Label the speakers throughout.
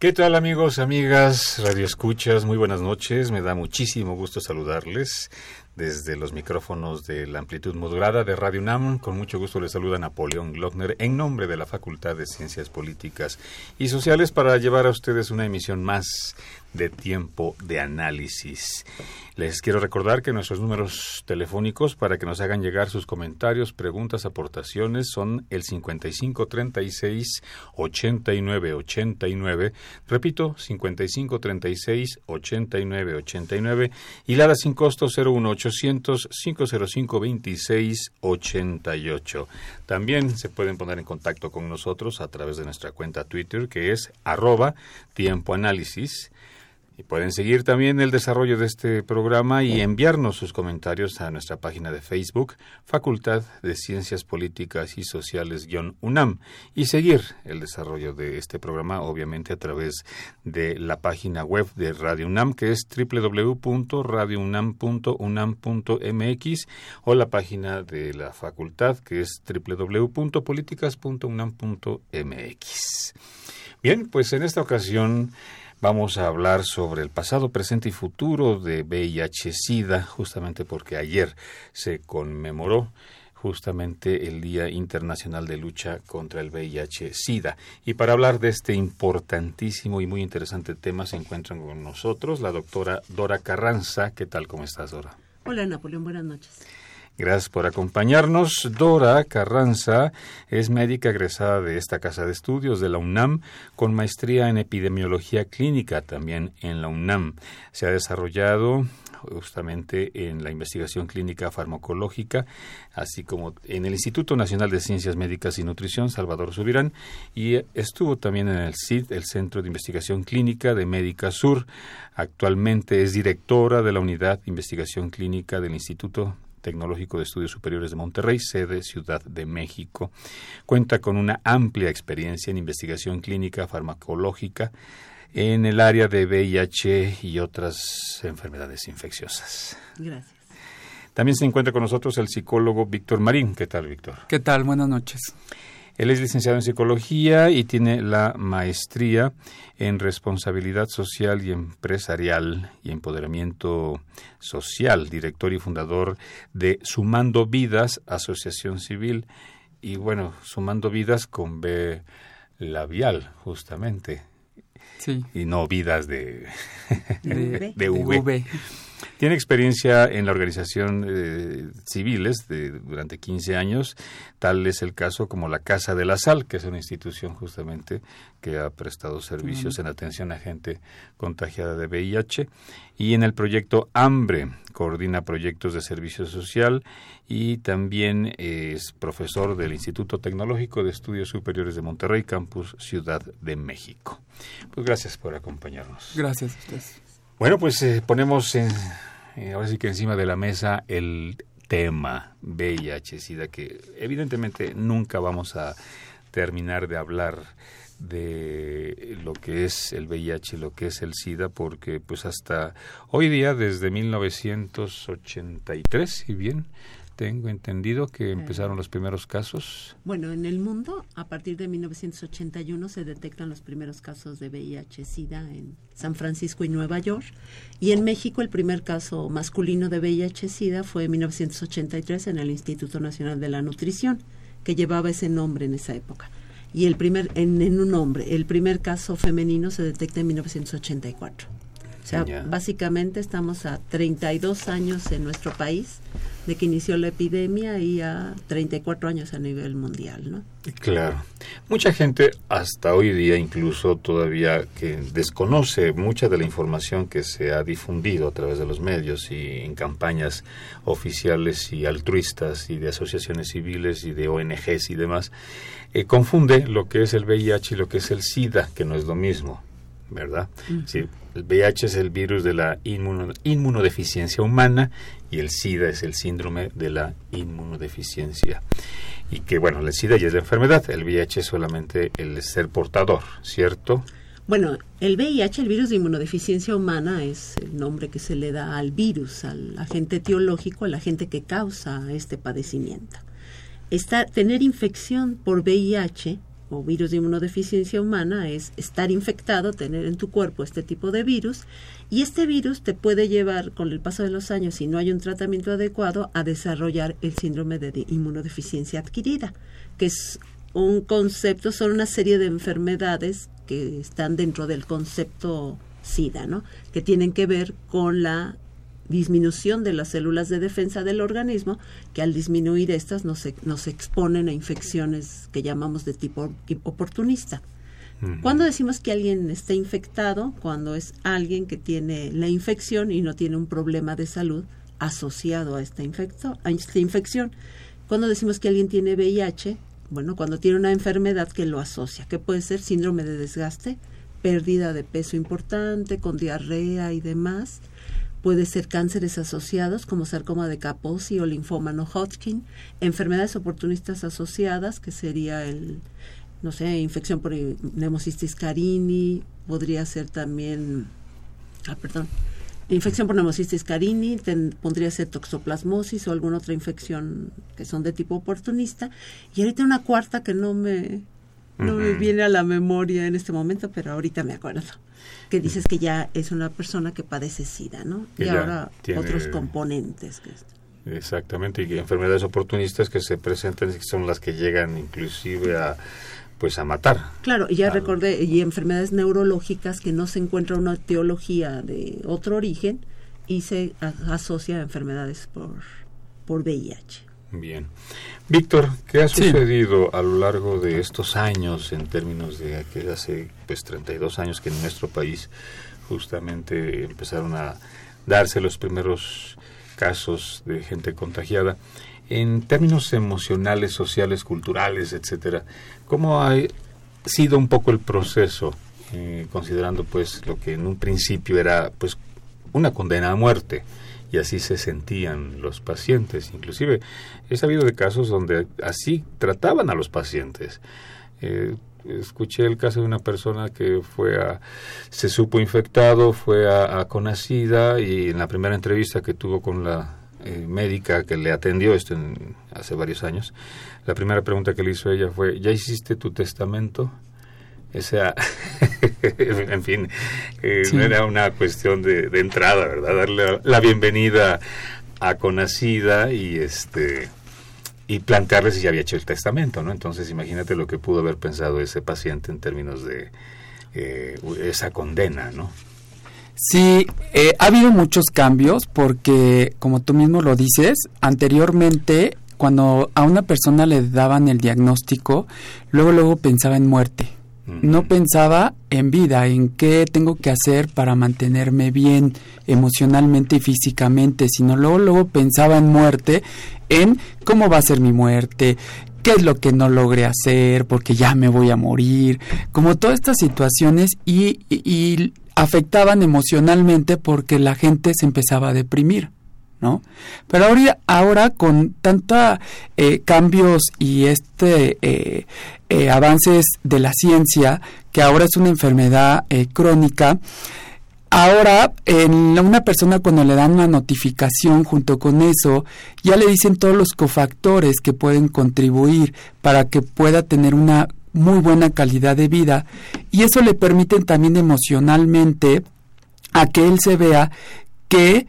Speaker 1: ¿Qué tal amigos, amigas, radioescuchas? Muy buenas noches. Me da muchísimo gusto saludarles desde los micrófonos de la amplitud modulada de Radio UNAM. Con mucho gusto les saluda Napoleón Glockner en nombre de la Facultad de Ciencias Políticas y Sociales para llevar a ustedes una emisión más de tiempo de análisis. Les quiero recordar que nuestros números telefónicos para que nos hagan llegar sus comentarios, preguntas, aportaciones son el 5536 8989, repito, 5536 8989 y la sin costo 01800 505 2688. También se pueden poner en contacto con nosotros a través de nuestra cuenta Twitter que es arroba tiempo análisis y pueden seguir también el desarrollo de este programa y enviarnos sus comentarios a nuestra página de Facebook, Facultad de Ciencias Políticas y Sociales-UNAM, y seguir el desarrollo de este programa, obviamente, a través de la página web de Radio UNAM, que es www.radiounam.unam.mx, o la página de la facultad, que es www.políticas.unam.mx. Bien, pues en esta ocasión Vamos a hablar sobre el pasado, presente y futuro de VIH-Sida, justamente porque ayer se conmemoró justamente el Día Internacional de Lucha contra el VIH-Sida. Y para hablar de este importantísimo y muy interesante tema se encuentran con nosotros la doctora Dora Carranza. ¿Qué tal? ¿Cómo estás, Dora?
Speaker 2: Hola, Napoleón. Buenas noches.
Speaker 1: Gracias por acompañarnos. Dora Carranza es médica egresada de esta casa de estudios de la UNAM con maestría en epidemiología clínica también en la UNAM. Se ha desarrollado justamente en la investigación clínica farmacológica, así como en el Instituto Nacional de Ciencias Médicas y Nutrición, Salvador Subirán, y estuvo también en el CID, el Centro de Investigación Clínica de Médica Sur. Actualmente es directora de la Unidad de Investigación Clínica del Instituto Tecnológico de Estudios Superiores de Monterrey, sede Ciudad de México. Cuenta con una amplia experiencia en investigación clínica farmacológica en el área de VIH y otras enfermedades infecciosas.
Speaker 2: Gracias.
Speaker 1: También se encuentra con nosotros el psicólogo Víctor Marín. ¿Qué tal, Víctor?
Speaker 3: ¿Qué tal? Buenas noches.
Speaker 1: Él es licenciado en psicología y tiene la maestría en responsabilidad social y empresarial y empoderamiento social, director y fundador de Sumando Vidas, Asociación Civil. Y bueno, Sumando Vidas con B labial, justamente.
Speaker 3: Sí.
Speaker 1: Y no vidas de,
Speaker 3: de, de v.
Speaker 1: Tiene experiencia en la organización eh, civiles de, durante 15 años, tal es el caso como la Casa de la Sal, que es una institución justamente que ha prestado servicios en atención a gente contagiada de VIH, y en el proyecto Hambre, coordina proyectos de servicio social y también es profesor del Instituto Tecnológico de Estudios Superiores de Monterrey, Campus Ciudad de México. Pues gracias por acompañarnos.
Speaker 3: Gracias a ustedes.
Speaker 1: Bueno, pues eh, ponemos en, eh, ahora sí que encima de la mesa el tema VIH-Sida, que evidentemente nunca vamos a terminar de hablar de lo que es el VIH, lo que es el SIDA, porque pues hasta hoy día, desde 1983, si bien tengo entendido que empezaron los primeros casos.
Speaker 2: Bueno, en el mundo, a partir de 1981 se detectan los primeros casos de VIH-Sida en San Francisco y Nueva York. Y en México el primer caso masculino de VIH-Sida fue en 1983 en el Instituto Nacional de la Nutrición, que llevaba ese nombre en esa época. Y el primer, en, en un hombre, el primer caso femenino se detecta en 1984. O sea, básicamente estamos a 32 años en nuestro país de que inició la epidemia y a 34 años a nivel mundial, ¿no?
Speaker 1: Claro. Mucha gente hasta hoy día incluso todavía que desconoce mucha de la información que se ha difundido a través de los medios y en campañas oficiales y altruistas y de asociaciones civiles y de ONGs y demás, eh, confunde lo que es el VIH y lo que es el SIDA, que no es lo mismo. ¿verdad? Sí, el VIH es el virus de la inmunodeficiencia humana y el SIDA es el síndrome de la inmunodeficiencia. Y que, bueno, el SIDA ya es la enfermedad, el VIH es solamente el ser portador, ¿cierto?
Speaker 2: Bueno, el VIH, el virus de inmunodeficiencia humana, es el nombre que se le da al virus, al agente etiológico, al agente que causa este padecimiento. Está, tener infección por VIH o virus de inmunodeficiencia humana es estar infectado, tener en tu cuerpo este tipo de virus, y este virus te puede llevar con el paso de los años, si no hay un tratamiento adecuado, a desarrollar el síndrome de inmunodeficiencia adquirida, que es un concepto, son una serie de enfermedades que están dentro del concepto SIDA, ¿no? que tienen que ver con la disminución de las células de defensa del organismo, que al disminuir estas nos, nos exponen a infecciones que llamamos de tipo oportunista. Cuando decimos que alguien está infectado? Cuando es alguien que tiene la infección y no tiene un problema de salud asociado a esta, infecto, a esta infección. Cuando decimos que alguien tiene VIH? Bueno, cuando tiene una enfermedad que lo asocia, que puede ser síndrome de desgaste, pérdida de peso importante, con diarrea y demás, puede ser cánceres asociados como sarcoma de Kaposi o linfoma no Hodgkin, enfermedades oportunistas asociadas que sería el no sé, infección por neumocistis carini, podría ser también ah, perdón, infección por neumocistis carini, podría ser toxoplasmosis o alguna otra infección que son de tipo oportunista. Y ahorita una cuarta que no me no me viene a la memoria en este momento, pero ahorita me acuerdo que dices que ya es una persona que padece SIDA, ¿no? y ahora otros componentes. Que
Speaker 1: Exactamente, y enfermedades oportunistas que se presentan y son las que llegan inclusive a pues a matar.
Speaker 2: Claro, y ya recordé, y enfermedades neurológicas que no se encuentra una teología de otro origen y se asocia a enfermedades por, por VIH.
Speaker 1: Bien. Víctor, ¿qué ha sucedido a lo largo de estos años en términos de que hace pues 32 años que en nuestro país justamente empezaron a darse los primeros casos de gente contagiada? En términos emocionales, sociales, culturales, etcétera, ¿cómo ha sido un poco el proceso, eh, considerando pues lo que en un principio era pues una condena a muerte? Y así se sentían los pacientes. Inclusive he sabido de casos donde así trataban a los pacientes. Eh, escuché el caso de una persona que fue a, se supo infectado, fue a, Conacida y en la primera entrevista que tuvo con la eh, médica que le atendió esto hace varios años, la primera pregunta que le hizo ella fue, ¿ya hiciste tu testamento? O sea, en fin, eh, no era una cuestión de, entrada, ¿verdad? Darle la bienvenida a Conacida y este y plantearle si ya había hecho el testamento, ¿no? Entonces imagínate lo que pudo haber pensado ese paciente en términos de eh, esa condena, ¿no?
Speaker 3: Sí, eh, ha habido muchos cambios porque, como tú mismo lo dices, anteriormente cuando a una persona le daban el diagnóstico, luego luego pensaba en muerte no pensaba en vida, en qué tengo que hacer para mantenerme bien emocionalmente y físicamente, sino luego, luego pensaba en muerte, en cómo va a ser mi muerte, qué es lo que no logré hacer, porque ya me voy a morir, como todas estas situaciones y, y afectaban emocionalmente porque la gente se empezaba a deprimir. Pero ahora, ahora con tanta eh, cambios y este eh, eh, avances de la ciencia, que ahora es una enfermedad crónica, Ahora, en una persona cuando le dan una notificación junto con eso, ya le dicen todos los cofactores que pueden contribuir para que pueda tener una muy buena calidad de vida y eso le permite también emocionalmente a que él se vea que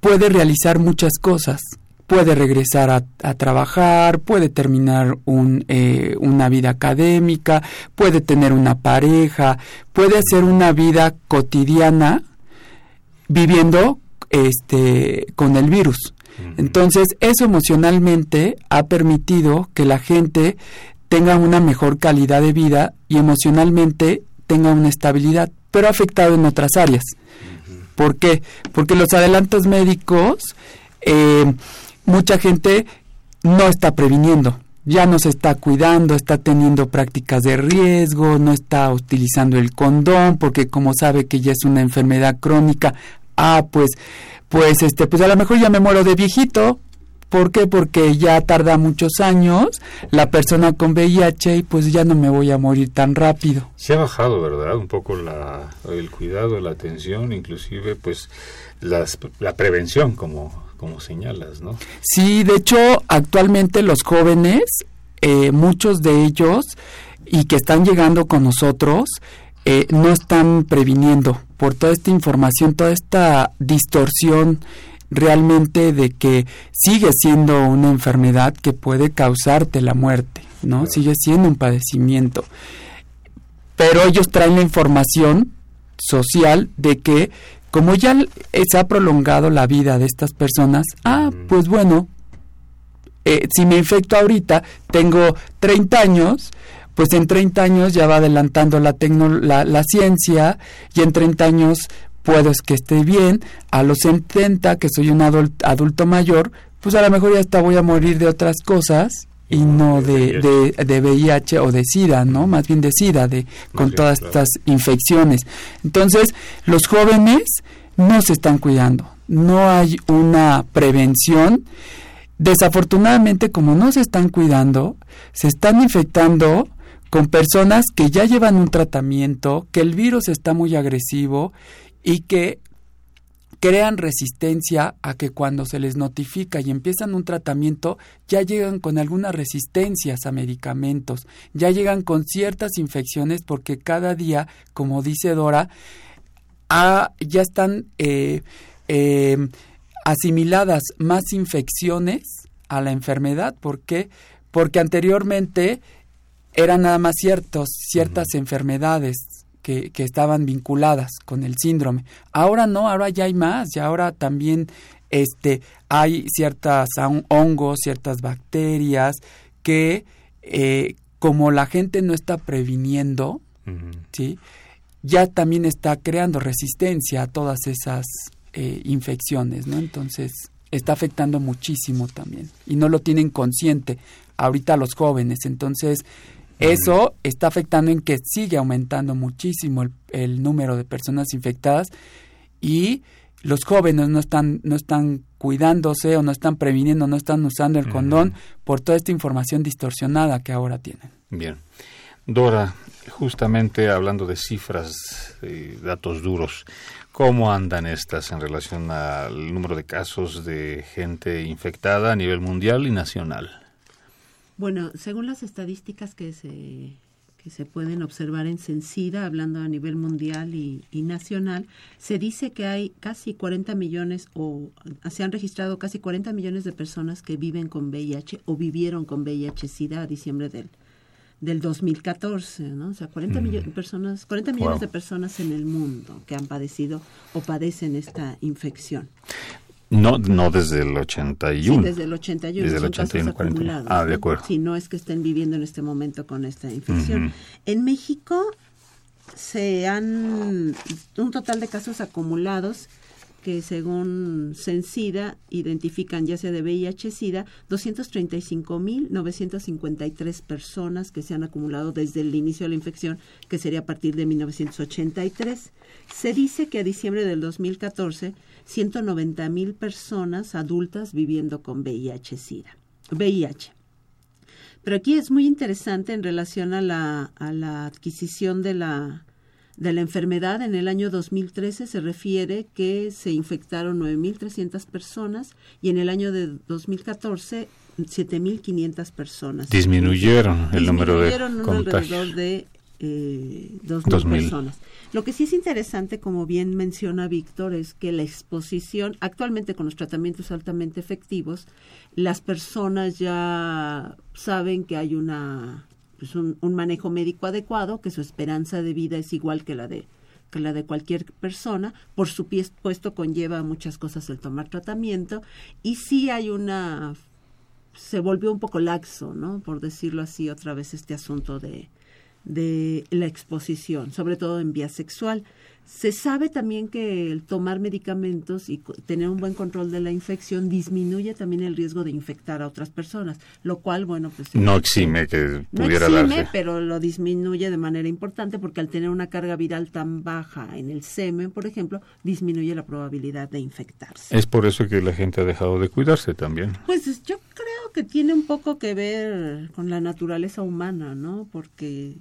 Speaker 3: puede realizar muchas cosas. Puede regresar a, trabajar, puede terminar un, eh, una vida académica, puede tener una pareja, puede hacer una vida cotidiana viviendo este con el virus. Entonces, eso emocionalmente ha permitido que la gente tenga una mejor calidad de vida y emocionalmente tenga una estabilidad, pero ha afectado en otras áreas. ¿Por qué? Porque los adelantos médicos, eh, mucha gente no está previniendo, ya no se está cuidando, está teniendo prácticas de riesgo, no está utilizando el condón, porque como sabe que ya es una enfermedad crónica, ah, pues pues este pues a lo mejor ya me muero de viejito ¿Por qué? Porque ya tarda muchos años la persona con VIH y pues ya no me voy a morir tan rápido.
Speaker 1: Se ha bajado, ¿verdad? Un poco la, el cuidado, la atención, inclusive pues las, la prevención, como, como señalas, ¿no?
Speaker 3: Sí, de hecho, actualmente los jóvenes, eh, muchos de ellos, y que están llegando con nosotros, eh, no están previniendo por toda esta información, toda esta distorsión realmente de que sigue siendo una enfermedad que puede causarte la muerte, ¿no? Sigue siendo un padecimiento. Pero ellos traen la información social de que como ya se ha prolongado la vida de estas personas, ah, pues bueno, eh, si me infecto ahorita, tengo 30 años, pues en 30 años ya va adelantando la, la, la ciencia y en 30 años puedo que esté bien, a los 70 que soy un adulto, mayor, pues a lo mejor ya hasta voy a morir de otras cosas y no de, de, de, VIH o de SIDA, ¿no? Más bien de SIDA, de, con todas estas infecciones. Entonces, los jóvenes no se están cuidando, no hay una prevención. Desafortunadamente, como no se están cuidando, se están infectando con personas que ya llevan un tratamiento, que el virus está muy agresivo y que crean resistencia a que cuando se les notifica y empiezan un tratamiento ya llegan con algunas resistencias a medicamentos, ya llegan con ciertas infecciones porque cada día, como dice Dora, ya están eh, eh, asimiladas más infecciones a la enfermedad. ¿Por qué? Porque anteriormente eran nada más ciertos, ciertas enfermedades que, que, estaban vinculadas con el síndrome. Ahora no, ahora ya hay más, y ahora también este, hay ciertas hongos, ciertas bacterias que eh, como la gente no está previniendo, ¿sí? ya también está creando resistencia a todas esas eh, infecciones, ¿no? Entonces está afectando muchísimo también y no lo tienen consciente ahorita los jóvenes. Entonces eso está afectando en que sigue aumentando muchísimo el, número de personas infectadas y los jóvenes no están, no están cuidándose o no están previniendo, no están usando el condón por toda esta información distorsionada que ahora tienen.
Speaker 1: Bien. Dora, justamente hablando de cifras, de datos duros, ¿cómo andan estas en relación al número de casos de gente infectada a nivel mundial y nacional?
Speaker 2: Bueno, según las estadísticas que se, que se pueden observar en Censida, hablando a nivel mundial y, nacional, se dice que hay casi 40 millones o se han registrado casi 40 millones de personas que viven con VIH o vivieron con VIH-Sida a diciembre del, del 2014, ¿no? O sea, 40, millones personas, 40 millones de personas en el mundo que han padecido o padecen esta infección.
Speaker 1: No, no desde el 81.
Speaker 2: Sí, desde el 81.
Speaker 1: Desde el 81, 40. Ah, de acuerdo.
Speaker 2: Si no es que estén viviendo en este momento con esta infección. En México se han un total de casos acumulados que según Censida identifican ya sea de VIH-Sida 235.953 personas que se han acumulado desde el inicio de la infección, que sería a partir de 1983. Se dice que a diciembre del 2014 190 mil personas adultas viviendo con VIH-Sida. VIH. Pero aquí es muy interesante en relación a la, a la adquisición de la, de la enfermedad. En el año 2013 se refiere que se infectaron 9.300 personas y en el año de 2014 7.500 personas.
Speaker 1: Disminuyeron el número de
Speaker 2: de eh, 2.000 personas. Lo que sí es interesante, como bien menciona Víctor, es que la exposición, actualmente con los tratamientos altamente efectivos, las personas ya saben que hay una pues un, manejo médico adecuado, que su esperanza de vida es igual que la de que la de cualquier persona. Por supuesto, conlleva muchas cosas el tomar tratamiento y sí hay una se volvió un poco laxo, ¿no? Por decirlo así, otra vez este asunto de, de la exposición, sobre todo en vía sexual. Se sabe también que el tomar medicamentos y tener un buen control de la infección disminuye también el riesgo de infectar a otras personas, lo cual, bueno, pues...
Speaker 1: No exime que pudiera
Speaker 2: no exime, pero lo disminuye de manera importante porque al tener una carga viral tan baja en el semen, por ejemplo, disminuye la probabilidad de infectarse.
Speaker 1: Es por eso que la gente ha dejado de cuidarse también.
Speaker 2: Pues yo creo que tiene un poco que ver con la naturaleza humana, ¿no? Porque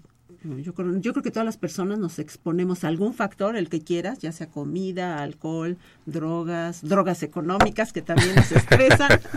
Speaker 2: yo creo, yo creo que todas las personas nos exponemos a algún factor, el que quieras, ya sea comida, alcohol, drogas, drogas económicas que también nos estresan.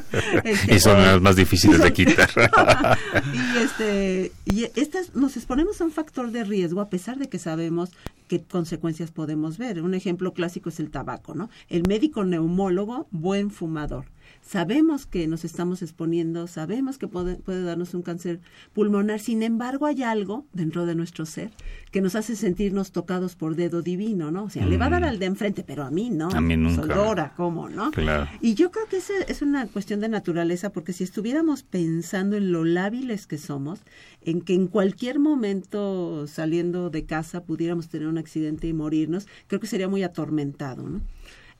Speaker 1: Este, y son las más difíciles de quitar.
Speaker 2: y este, y estas nos exponemos a un factor de riesgo a pesar de que sabemos qué consecuencias podemos ver. Un ejemplo clásico es el tabaco, ¿no? El médico neumólogo, buen fumador sabemos que nos estamos exponiendo, sabemos que puede, puede, darnos un cáncer pulmonar, sin embargo hay algo dentro de nuestro ser que nos hace sentirnos tocados por dedo divino, ¿no? O sea, le va a dar mm. al de enfrente, pero a mí no.
Speaker 1: A mí nunca.
Speaker 2: ¿cómo, no?
Speaker 1: Claro.
Speaker 2: Y yo creo que esa es una cuestión de naturaleza, porque si estuviéramos pensando en lo lábiles que somos, en que en cualquier momento saliendo de casa pudiéramos tener un accidente y morirnos, creo que sería muy atormentado, ¿no?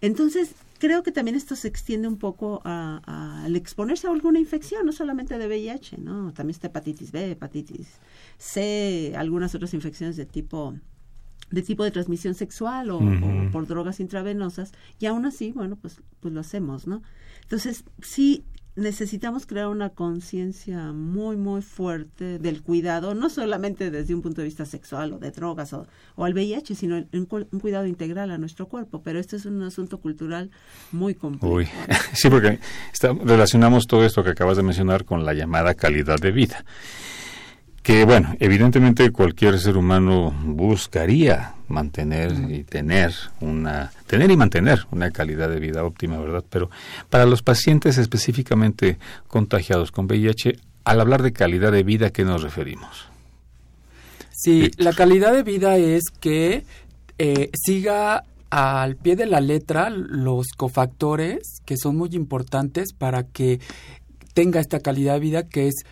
Speaker 2: Entonces, creo que también esto se extiende un poco al exponerse a alguna infección, no solamente de VIH, ¿no? También está hepatitis B, hepatitis C, algunas otras infecciones de tipo de tipo de transmisión sexual o, o, por drogas intravenosas y aún así bueno pues pues lo hacemos no entonces sí necesitamos crear una conciencia muy, muy fuerte del cuidado, no solamente desde un punto de vista sexual o de drogas o, al VIH, sino un, cuidado integral a nuestro cuerpo. Pero este es un asunto cultural muy complejo.
Speaker 1: Sí, porque relacionamos todo esto que acabas de mencionar con la llamada calidad de vida que bueno, evidentemente cualquier ser humano buscaría mantener y tener una tener y mantener una calidad de vida óptima, ¿verdad? Pero para los pacientes específicamente contagiados con VIH, al hablar de calidad de vida, ¿qué nos referimos?
Speaker 3: Sí, la calidad de vida es que eh, siga al pie de la letra los cofactores que son muy importantes para que tenga esta calidad de vida que es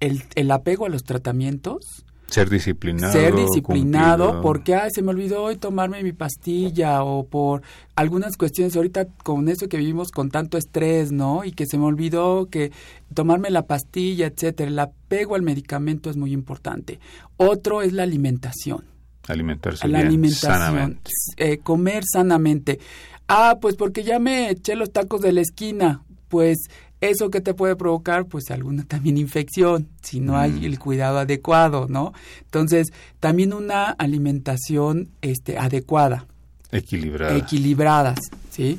Speaker 3: el, el apego a los tratamientos,
Speaker 1: ser disciplinado.
Speaker 3: Ser disciplinado porque, ay, se me olvidó hoy tomarme mi pastilla o por algunas cuestiones ahorita con eso que vivimos con tanto estrés, ¿no? Y que se me olvidó que tomarme la pastilla, etcétera. El apego al medicamento es muy importante. Otro es la alimentación.
Speaker 1: Alimentarse
Speaker 3: la
Speaker 1: bien,
Speaker 3: alimentación,
Speaker 1: sanamente.
Speaker 3: Eh, comer sanamente. Ah, pues porque ya me eché los tacos de la esquina. Pues ¿Eso que te puede provocar? Pues alguna también infección, si no hay mm. el cuidado adecuado, ¿no? Entonces, también una alimentación este, adecuada.
Speaker 1: Equilibrada.
Speaker 3: Equilibradas, ¿sí?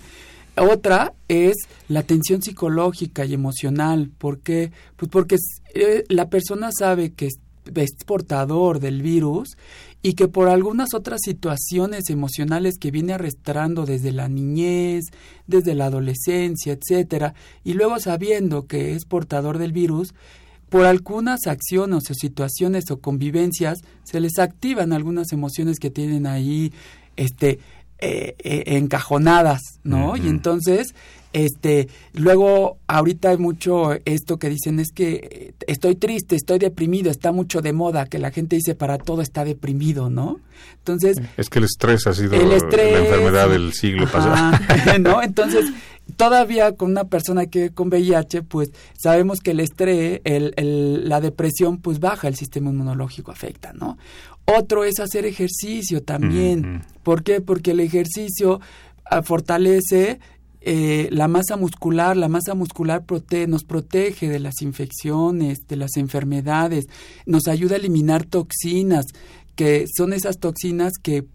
Speaker 3: Otra es la tensión psicológica y emocional. ¿Por qué? Pues porque eh, la persona sabe que es portador del virus y que por algunas otras situaciones emocionales que viene arrastrando desde la niñez, desde la adolescencia, etcétera, y luego sabiendo que es portador del virus, por algunas acciones o situaciones o convivencias se les activan algunas emociones que tienen ahí este eh, eh, encajonadas, ¿no? Y entonces este, luego, ahorita hay mucho esto que dicen es que estoy triste, estoy deprimido, está mucho de moda, que la gente dice para todo está deprimido, ¿no? Entonces...
Speaker 1: Es que el estrés ha sido la enfermedad del siglo pasado.
Speaker 3: ¿no? Entonces, todavía con una persona que con VIH, pues sabemos que el estrés, el, el, la depresión, pues baja el sistema inmunológico, afecta, ¿no? Otro es hacer ejercicio también. ¿Por qué? Porque el ejercicio ah, fortalece eh, la masa muscular, la masa muscular nos protege de las infecciones, de las enfermedades, nos ayuda a eliminar toxinas, que son esas toxinas que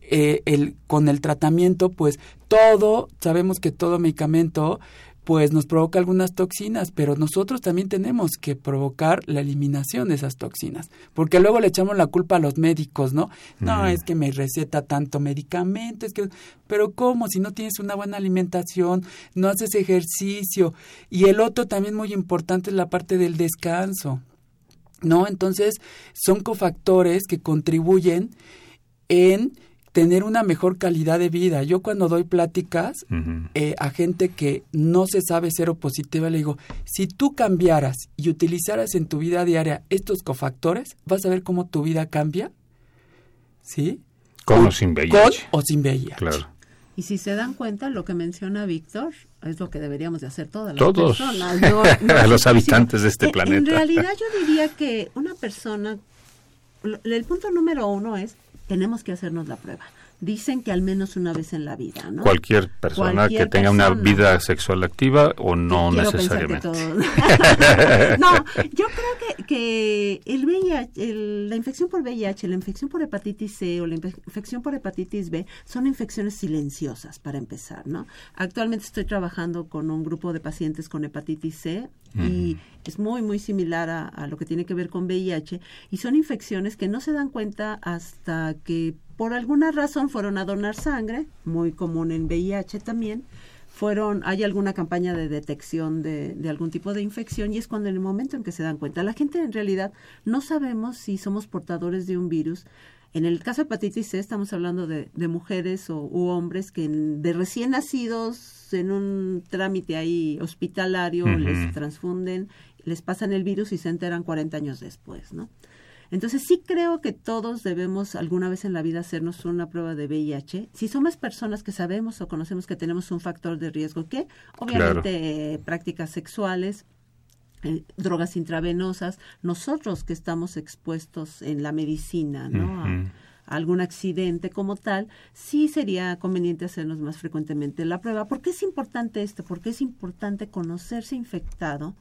Speaker 3: eh, el, con el tratamiento, pues todo, sabemos que todo medicamento pues nos provoca algunas toxinas, pero nosotros también tenemos que provocar la eliminación de esas toxinas, porque luego le echamos la culpa a los médicos, ¿no? No, es que me receta tanto medicamento, es que, pero ¿cómo? Si no tienes una buena alimentación, no haces ejercicio. Y el otro también muy importante es la parte del descanso, ¿no? Entonces, son cofactores que contribuyen en tener una mejor calidad de vida. Yo cuando doy pláticas eh, a gente que no se sabe cero positiva, le digo, si tú cambiaras y utilizaras en tu vida diaria estos cofactores, vas a ver cómo tu vida cambia. ¿Sí?
Speaker 1: Con o sin VIH.
Speaker 3: Con o sin VIH.
Speaker 1: Claro.
Speaker 2: Y si se dan cuenta, lo que menciona Víctor es lo que deberíamos de hacer todas las
Speaker 1: Todos.
Speaker 2: personas.
Speaker 1: No, los habitantes de este
Speaker 2: en,
Speaker 1: planeta.
Speaker 2: En realidad yo diría que una persona, el punto número uno es, tenemos que hacernos la prueba dicen que al menos una vez en la vida, ¿no?
Speaker 1: Cualquier persona que tenga una vida sexual activa o no necesariamente.
Speaker 2: no, yo creo que, que el VIH, la infección por VIH, la infección por hepatitis C o la infección por hepatitis B son infecciones silenciosas para empezar, ¿no? Actualmente estoy trabajando con un grupo de pacientes con hepatitis C y es muy, muy similar a, a, lo que tiene que ver con VIH y son infecciones que no se dan cuenta hasta que por alguna razón fueron a donar sangre, muy común en VIH también, fueron, hay alguna campaña de detección de, de, algún tipo de infección y es cuando en el momento en que se dan cuenta. La gente en realidad no sabemos si somos portadores de un virus. En el caso de hepatitis C estamos hablando de, de mujeres o, u hombres que de recién nacidos en un trámite ahí hospitalario les transfunden, les pasan el virus y se enteran 40 años después, ¿no? Entonces sí creo que todos debemos alguna vez en la vida hacernos una prueba de VIH. Si somos personas que sabemos o conocemos que tenemos un factor de riesgo, que obviamente prácticas sexuales, eh, drogas intravenosas, nosotros que estamos expuestos en la medicina, ¿no? a, algún accidente como tal, sí sería conveniente hacernos más frecuentemente la prueba. ¿Por qué es importante esto? Porque es importante conocerse infectado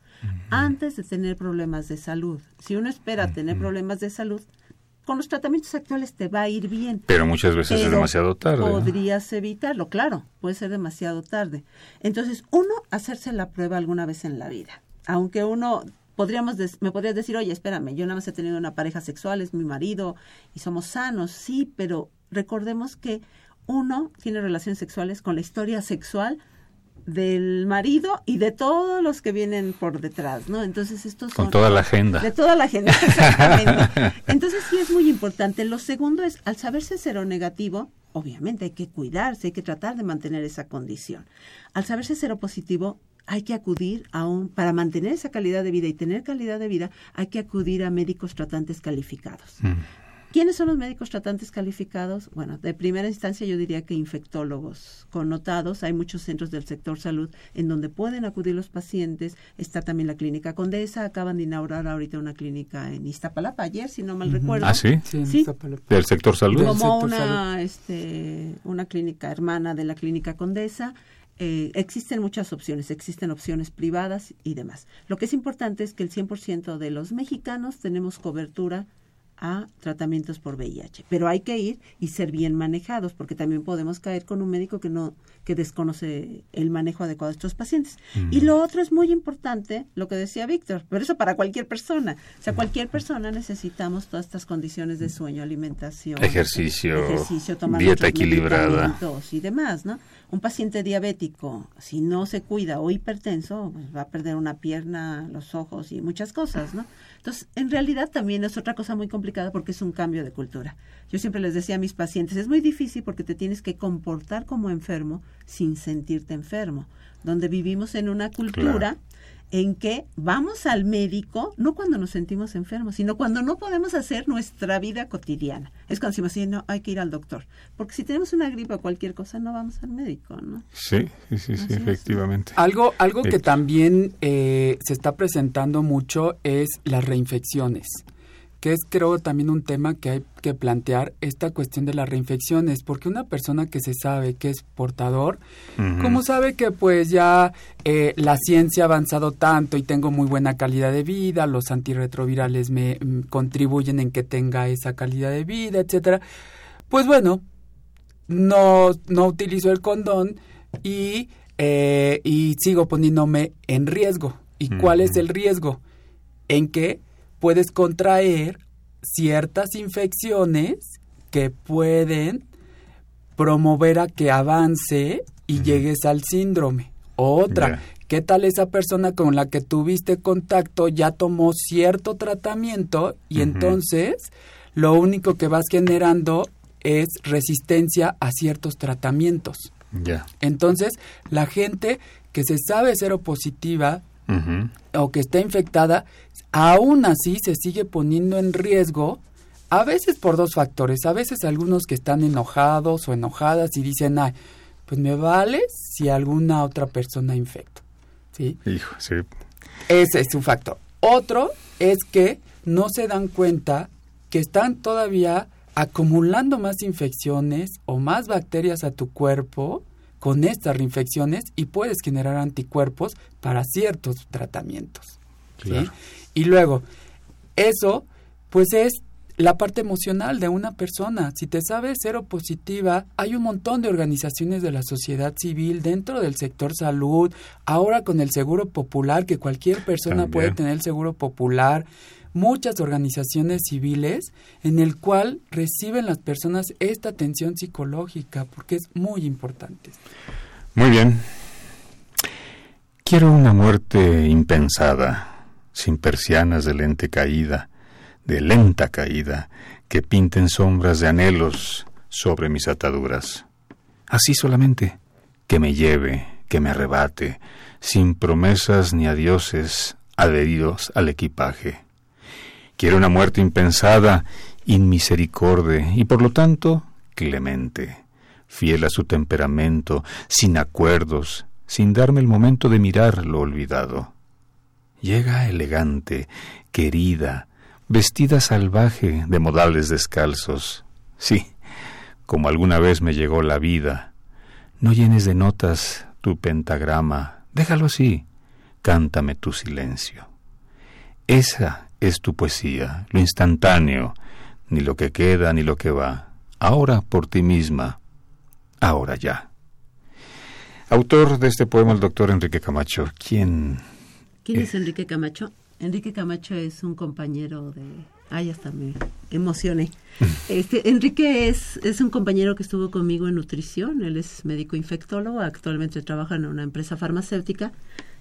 Speaker 2: antes de tener problemas de salud. Si uno espera tener problemas de salud, con los tratamientos actuales te va a ir bien.
Speaker 1: Pero muchas veces es demasiado tarde.
Speaker 2: Podrías evitarlo, claro, puede ser demasiado tarde. Entonces, uno, hacerse la prueba alguna vez en la vida. Aunque uno podríamos me podrías decir, oye, espérame, yo nada más he tenido una pareja sexual, es mi marido y somos sanos, sí, pero recordemos que uno tiene relaciones sexuales con la historia sexual del marido y de todos los que vienen por detrás, ¿no? Entonces estos
Speaker 1: con toda la agenda.
Speaker 2: De toda la agenda, exactamente. Entonces sí es muy importante. Lo segundo es, al saberse seronegativo, obviamente hay que cuidarse, hay que tratar de mantener esa condición. Al saberse seropositivo, hay que acudir a un, para mantener esa calidad de vida y tener calidad de vida, hay que acudir a médicos tratantes calificados. Mm. ¿Quiénes son los médicos tratantes calificados? Bueno, de primera instancia yo diría que infectólogos connotados. Hay muchos centros del sector salud en donde pueden acudir los pacientes. Está también la clínica Condesa. Acaban de inaugurar ahorita una clínica en Iztapalapa ayer, si no mal recuerdo.
Speaker 1: ¿Ah, sí?
Speaker 2: Sí.
Speaker 1: ¿Del sector salud?
Speaker 2: Como una, este, una clínica hermana de la clínica Condesa. Eh, existen muchas opciones, existen opciones privadas y demás. Lo que es importante es que el 100% de los mexicanos tenemos cobertura a tratamientos por VIH, pero hay que ir y ser bien manejados porque también podemos caer con un médico que no que desconoce el manejo adecuado de estos pacientes. Y lo otro es muy importante, lo que decía Víctor, pero eso para cualquier persona. O sea, cualquier persona necesitamos todas estas condiciones de sueño, alimentación,
Speaker 1: ejercicio,
Speaker 2: ejercicio
Speaker 1: dieta equilibrada
Speaker 2: y demás, ¿no? Un paciente diabético, si no se cuida o hipertenso, pues va a perder una pierna, los ojos y muchas cosas, ¿no? Entonces, en realidad también es otra cosa muy complicada porque es un cambio de cultura. Yo siempre les decía a mis pacientes, es muy difícil porque te tienes que comportar como enfermo sin sentirte enfermo, donde vivimos en una cultura en que vamos al médico no cuando nos sentimos enfermos, sino cuando no podemos hacer nuestra vida cotidiana. Es cuando decimos, sí, no, hay que ir al doctor. Porque si tenemos una gripe o cualquier cosa, no vamos al médico, ¿no?
Speaker 1: Sí, sí, sí, sí efectivamente.
Speaker 3: Algo, algo que también eh, se está presentando mucho es las reinfecciones que es creo también un tema que hay que plantear esta cuestión de las reinfecciones, porque una persona que se sabe que es portador, como sabe que pues ya eh, la ciencia ha avanzado tanto y tengo muy buena calidad de vida, los antirretrovirales me mm, contribuyen en que tenga esa calidad de vida, etcétera, pues bueno, no, no utilizo el condón y, eh, y sigo poniéndome en riesgo. ¿Y cuál es el riesgo? En que puedes contraer ciertas infecciones que pueden promover a que avance y llegues al síndrome. Otra, ¿qué tal esa persona con la que tuviste contacto ya tomó cierto tratamiento y entonces lo único que vas generando es resistencia a ciertos tratamientos.
Speaker 1: Ya.
Speaker 3: Entonces, la gente que se sabe seropositiva o que está infectada, aún así se sigue poniendo en riesgo, a veces por dos factores, a veces algunos que están enojados o enojadas y dicen, ay, pues me vale si alguna otra persona infecta. ¿Sí?
Speaker 1: Hijo, sí.
Speaker 3: Ese es un factor. Otro es que no se dan cuenta que están todavía acumulando más infecciones o más bacterias a tu cuerpo con estas reinfecciones y puedes generar anticuerpos para ciertos tratamientos. Y luego, eso pues es la parte emocional de una persona. Si te sabes cero positiva, hay un montón de organizaciones de la sociedad civil dentro del sector salud, ahora con el seguro popular, que cualquier persona puede tener el seguro popular, muchas organizaciones civiles en el cual reciben las personas esta atención psicológica, porque es muy importante.
Speaker 1: Muy bien. Quiero una muerte impensada, sin persianas de lente caída de lenta caída, que pinten sombras de anhelos sobre mis ataduras. Así solamente, que me lleve, que me arrebate, sin promesas ni adioses adheridos al equipaje. Quiero una muerte impensada, inmisericorde y por lo tanto clemente, fiel a su temperamento, sin acuerdos, sin darme el momento de mirar lo olvidado. Llega elegante, querida, vestida salvaje de modales descalzos. Sí, como alguna vez me llegó la vida. No llenes de notas tu pentagrama, déjalo así, cántame tu silencio. Esa es tu poesía, lo instantáneo, ni lo que queda ni lo que va. Ahora por ti misma, ahora ya. Autor de este poema, el doctor Enrique Camacho. ¿Quién?
Speaker 2: ¿Quién es Enrique Camacho? Enrique Camacho es un compañero de... Ay, hasta me emocioné. Este, Enrique es, es un compañero que estuvo conmigo en nutrición, él es médico infectólogo, actualmente trabaja en una empresa farmacéutica.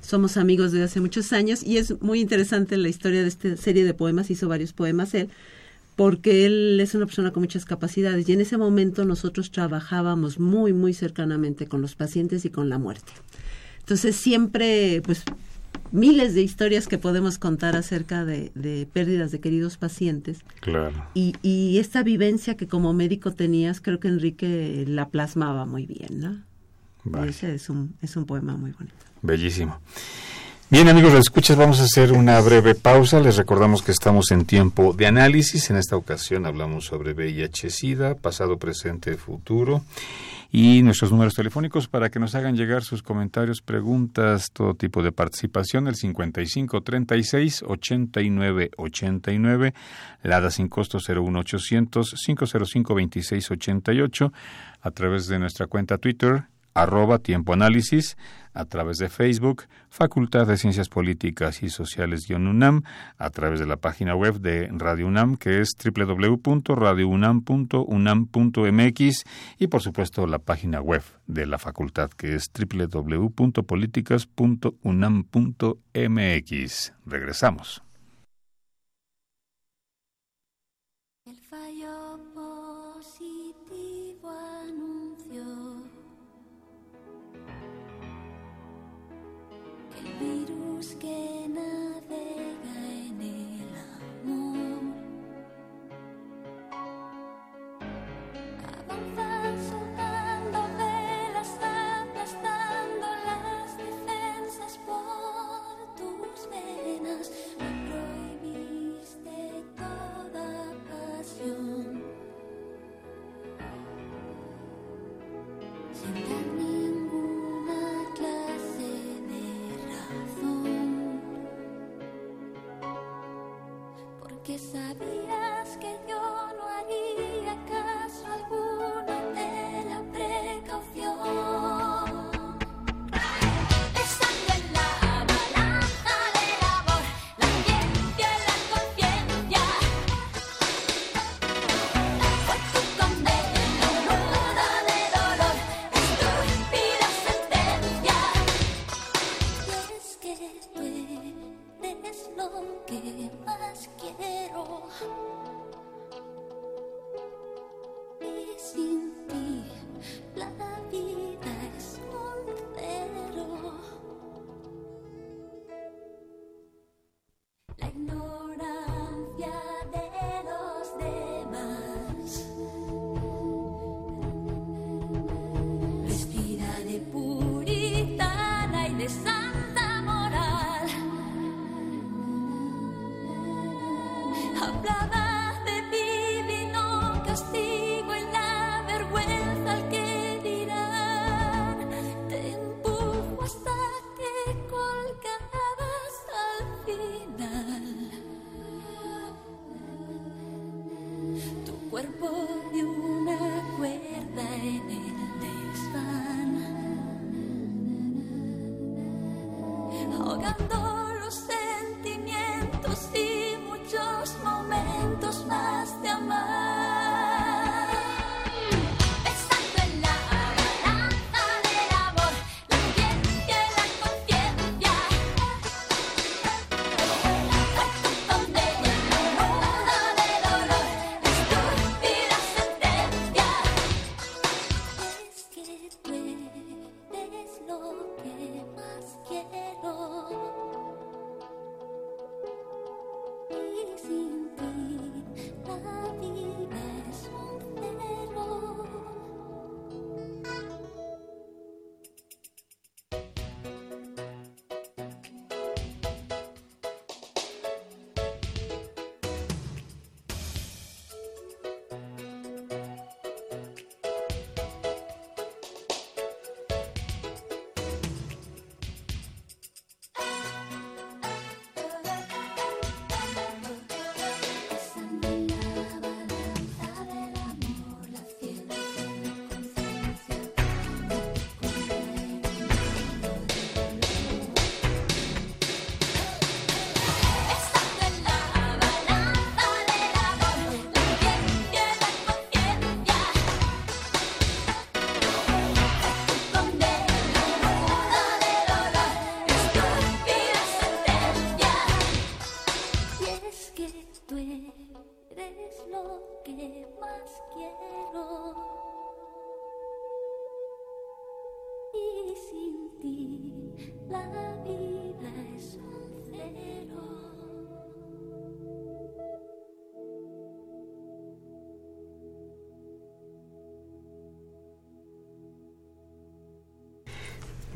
Speaker 2: Somos amigos desde hace muchos años y es muy interesante la historia de esta serie de poemas, hizo varios poemas él, porque él es una persona con muchas capacidades y en ese momento nosotros trabajábamos muy, muy cercanamente con los pacientes y con la muerte. Entonces siempre, pues miles de historias que podemos contar acerca de, pérdidas de queridos pacientes.
Speaker 1: Claro.
Speaker 2: Y, y, esta vivencia que como médico tenías, creo que Enrique la plasmaba muy bien, ¿no? Ese es un, es un poema muy bonito.
Speaker 1: Bellísimo. Bien, amigos, escuchas, vamos a hacer una breve pausa. Les recordamos que estamos en tiempo de análisis. En esta ocasión hablamos sobre VIH-Sida, pasado, presente, futuro y nuestros números telefónicos para que nos hagan llegar sus comentarios, preguntas, todo tipo de participación, el 55 36 89 89, Lada sin costo 01800 505 26 88, a través de nuestra cuenta Twitter, arroba tiempo análisis, a través de Facebook, Facultad de Ciencias Políticas y Sociales-UNAM, a través de la página web de Radio UNAM, que es www.radiounam.unam.mx, y por supuesto la página web de la facultad, que es www.políticas.unam.mx. Regresamos.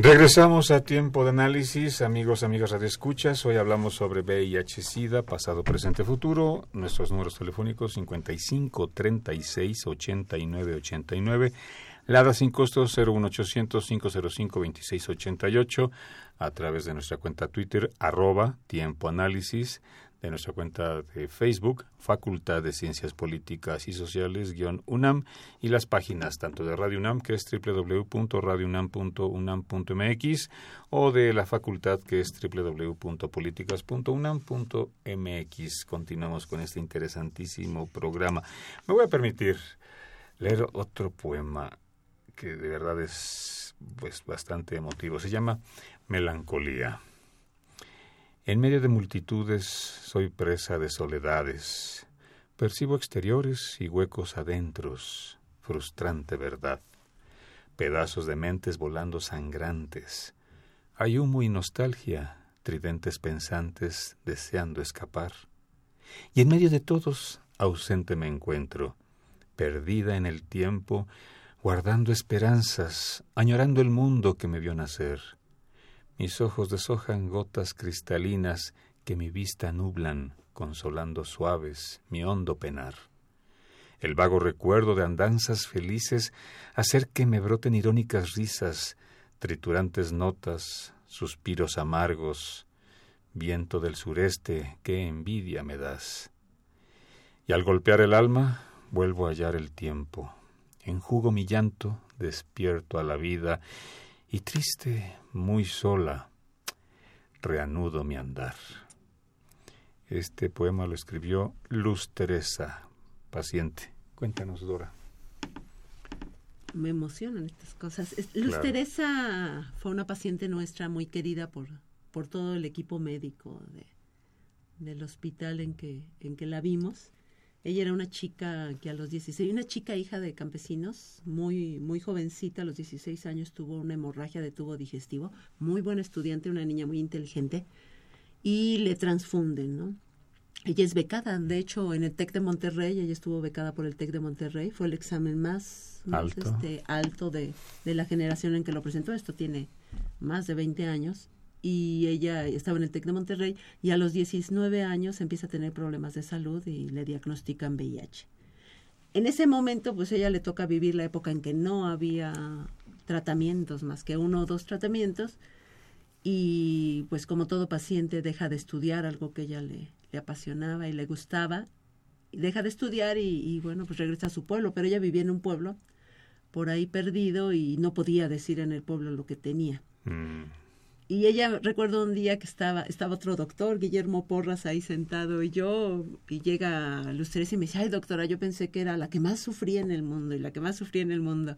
Speaker 1: Regresamos a tiempo de análisis, amigos, amigas radioescuchas. Hoy hablamos sobre VIH-Sida, pasado, presente, futuro. Nuestros números telefónicos 55 36 89 89. Lada sin costo 01800 505 2688 a través de nuestra cuenta Twitter arroba tiempo de nuestra cuenta de Facebook, Facultad de Ciencias Políticas y Sociales, guion UNAM, y las páginas tanto de Radio UNAM, que es www.radiounam.unam.mx, o de la facultad, que es www.políticas.unam.mx. Continuamos con este interesantísimo programa. Me voy a permitir leer otro poema que de verdad es pues bastante emotivo. Se llama Melancolía. En medio de multitudes soy presa de soledades. Percibo exteriores y huecos adentros, frustrante verdad. Pedazos de mentes volando sangrantes. Hay humo y nostalgia, tridentes pensantes deseando escapar. Y en medio de todos, ausente me encuentro, perdida en el tiempo, guardando esperanzas, añorando el mundo que me vio nacer mis ojos deshojan gotas cristalinas que mi vista nublan, consolando suaves mi hondo penar. El vago recuerdo de andanzas felices hacer que me broten irónicas risas, triturantes notas, suspiros amargos, viento del sureste, qué envidia me das. Y al golpear el alma, vuelvo a hallar el tiempo. Enjugo mi llanto, despierto a la vida, y triste, muy sola, reanudo mi andar. Este poema lo escribió Luz Teresa, paciente. Cuéntanos, Dora.
Speaker 2: Me emocionan estas cosas. Luz Teresa fue una paciente nuestra muy querida por, por todo el equipo médico de, del hospital en que, en que la vimos. Ella era una chica que a los 16, una chica hija de campesinos, muy, muy jovencita, a los 16 años tuvo una hemorragia de tubo digestivo, muy buena estudiante, una niña muy inteligente. y le transfunden, ¿no? Ella es becada, de hecho, en el TEC de Monterrey, ella estuvo becada por el TEC de Monterrey, fue el examen más,
Speaker 1: alto,
Speaker 2: este, alto de, de, la generación en que lo presentó, esto tiene más de 20 años, y ella estaba en el TEC de Monterrey, y a los 19 años empieza a tener problemas de salud y le diagnostican VIH. En ese momento, pues ella le toca vivir la época en que no había tratamientos, más que uno o dos tratamientos, y pues como todo paciente deja de estudiar algo que ella le, le apasionaba y le gustaba, y deja de estudiar y, bueno, pues regresa a su pueblo, pero ella vivía en un pueblo por ahí perdido y no podía decir en el pueblo lo que tenía.
Speaker 1: Mm.
Speaker 2: Y ella, recuerdo un día que estaba, estaba otro doctor, Guillermo Porras, ahí sentado, y yo, y llega Lustrés y me dice, ay doctora, yo pensé que era la que más sufría en el mundo, y la que más sufría en el mundo.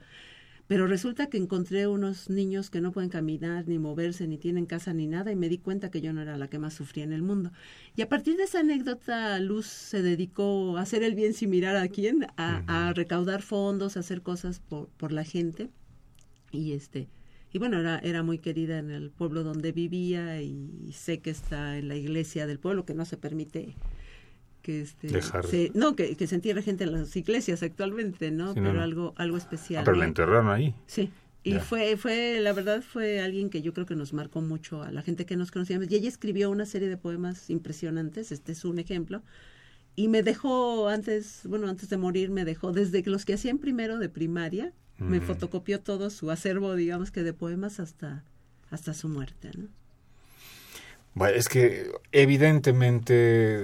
Speaker 2: Pero resulta que encontré unos niños que no pueden caminar, ni moverse, ni tienen casa, ni nada, y me di cuenta que yo no era la que más sufría en el mundo. Y a partir de esa anécdota, Luz se dedicó a hacer el bien sin mirar a quién, a, a recaudar fondos, a hacer cosas por, por la gente. Y este, y bueno, era, era muy querida en el pueblo donde vivía y sé que está en la iglesia del pueblo, que no se permite que este
Speaker 1: Dejar.
Speaker 2: se, no que, que se entierre gente en las iglesias actualmente no
Speaker 1: Sí,
Speaker 2: pero
Speaker 1: no.
Speaker 2: algo algo especial
Speaker 1: Ah, pero
Speaker 2: ¿no?
Speaker 1: la enterraron ahí.
Speaker 2: sí y
Speaker 1: Ya.
Speaker 2: fue fue la verdad fue alguien que yo creo que nos marcó mucho a la gente que nos conocíamos y ella escribió una serie de poemas impresionantes este es un ejemplo y me dejó antes bueno antes de morir me dejó desde que los que hacían primero de primaria me
Speaker 1: Mm.
Speaker 2: fotocopió todo su acervo digamos que de poemas hasta hasta su muerte ¿no?
Speaker 1: Bueno, es que evidentemente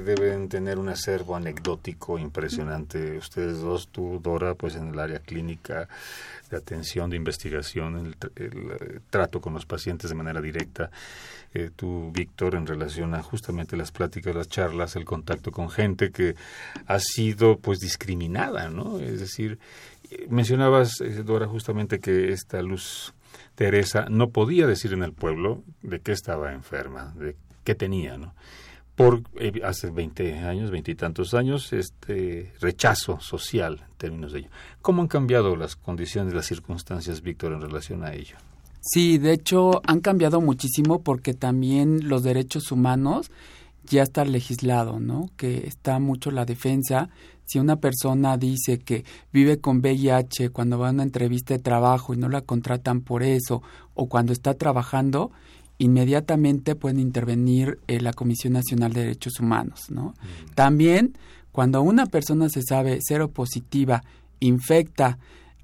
Speaker 1: deben tener un acervo anecdótico impresionante. Ustedes dos, tú, Dora, pues en el área clínica de atención, de investigación, el, el, eh, trato con los pacientes de manera directa. Eh, tú, Víctor, en relación a justamente las pláticas, las charlas, el contacto con gente que ha sido pues discriminada, ¿no? Es decir, mencionabas, eh, Dora, justamente que esta luz Teresa no podía decir en el pueblo de qué estaba enferma, de qué tenía, ¿no? Por eh, hace 20 años, veintitantos años, este rechazo social en términos de ello. ¿Cómo han cambiado las condiciones, las circunstancias, Víctor, en relación a ello?
Speaker 3: Sí, de hecho han cambiado muchísimo porque también los derechos humanos ya está legislado, ¿no? Que está mucho la defensa. Si una persona dice que vive con VIH cuando va a una entrevista de trabajo y no la contratan por eso, o cuando está trabajando, inmediatamente pueden intervenir eh, la Comisión Nacional de Derechos Humanos, ¿no? También cuando una persona se sabe cero positiva, infecta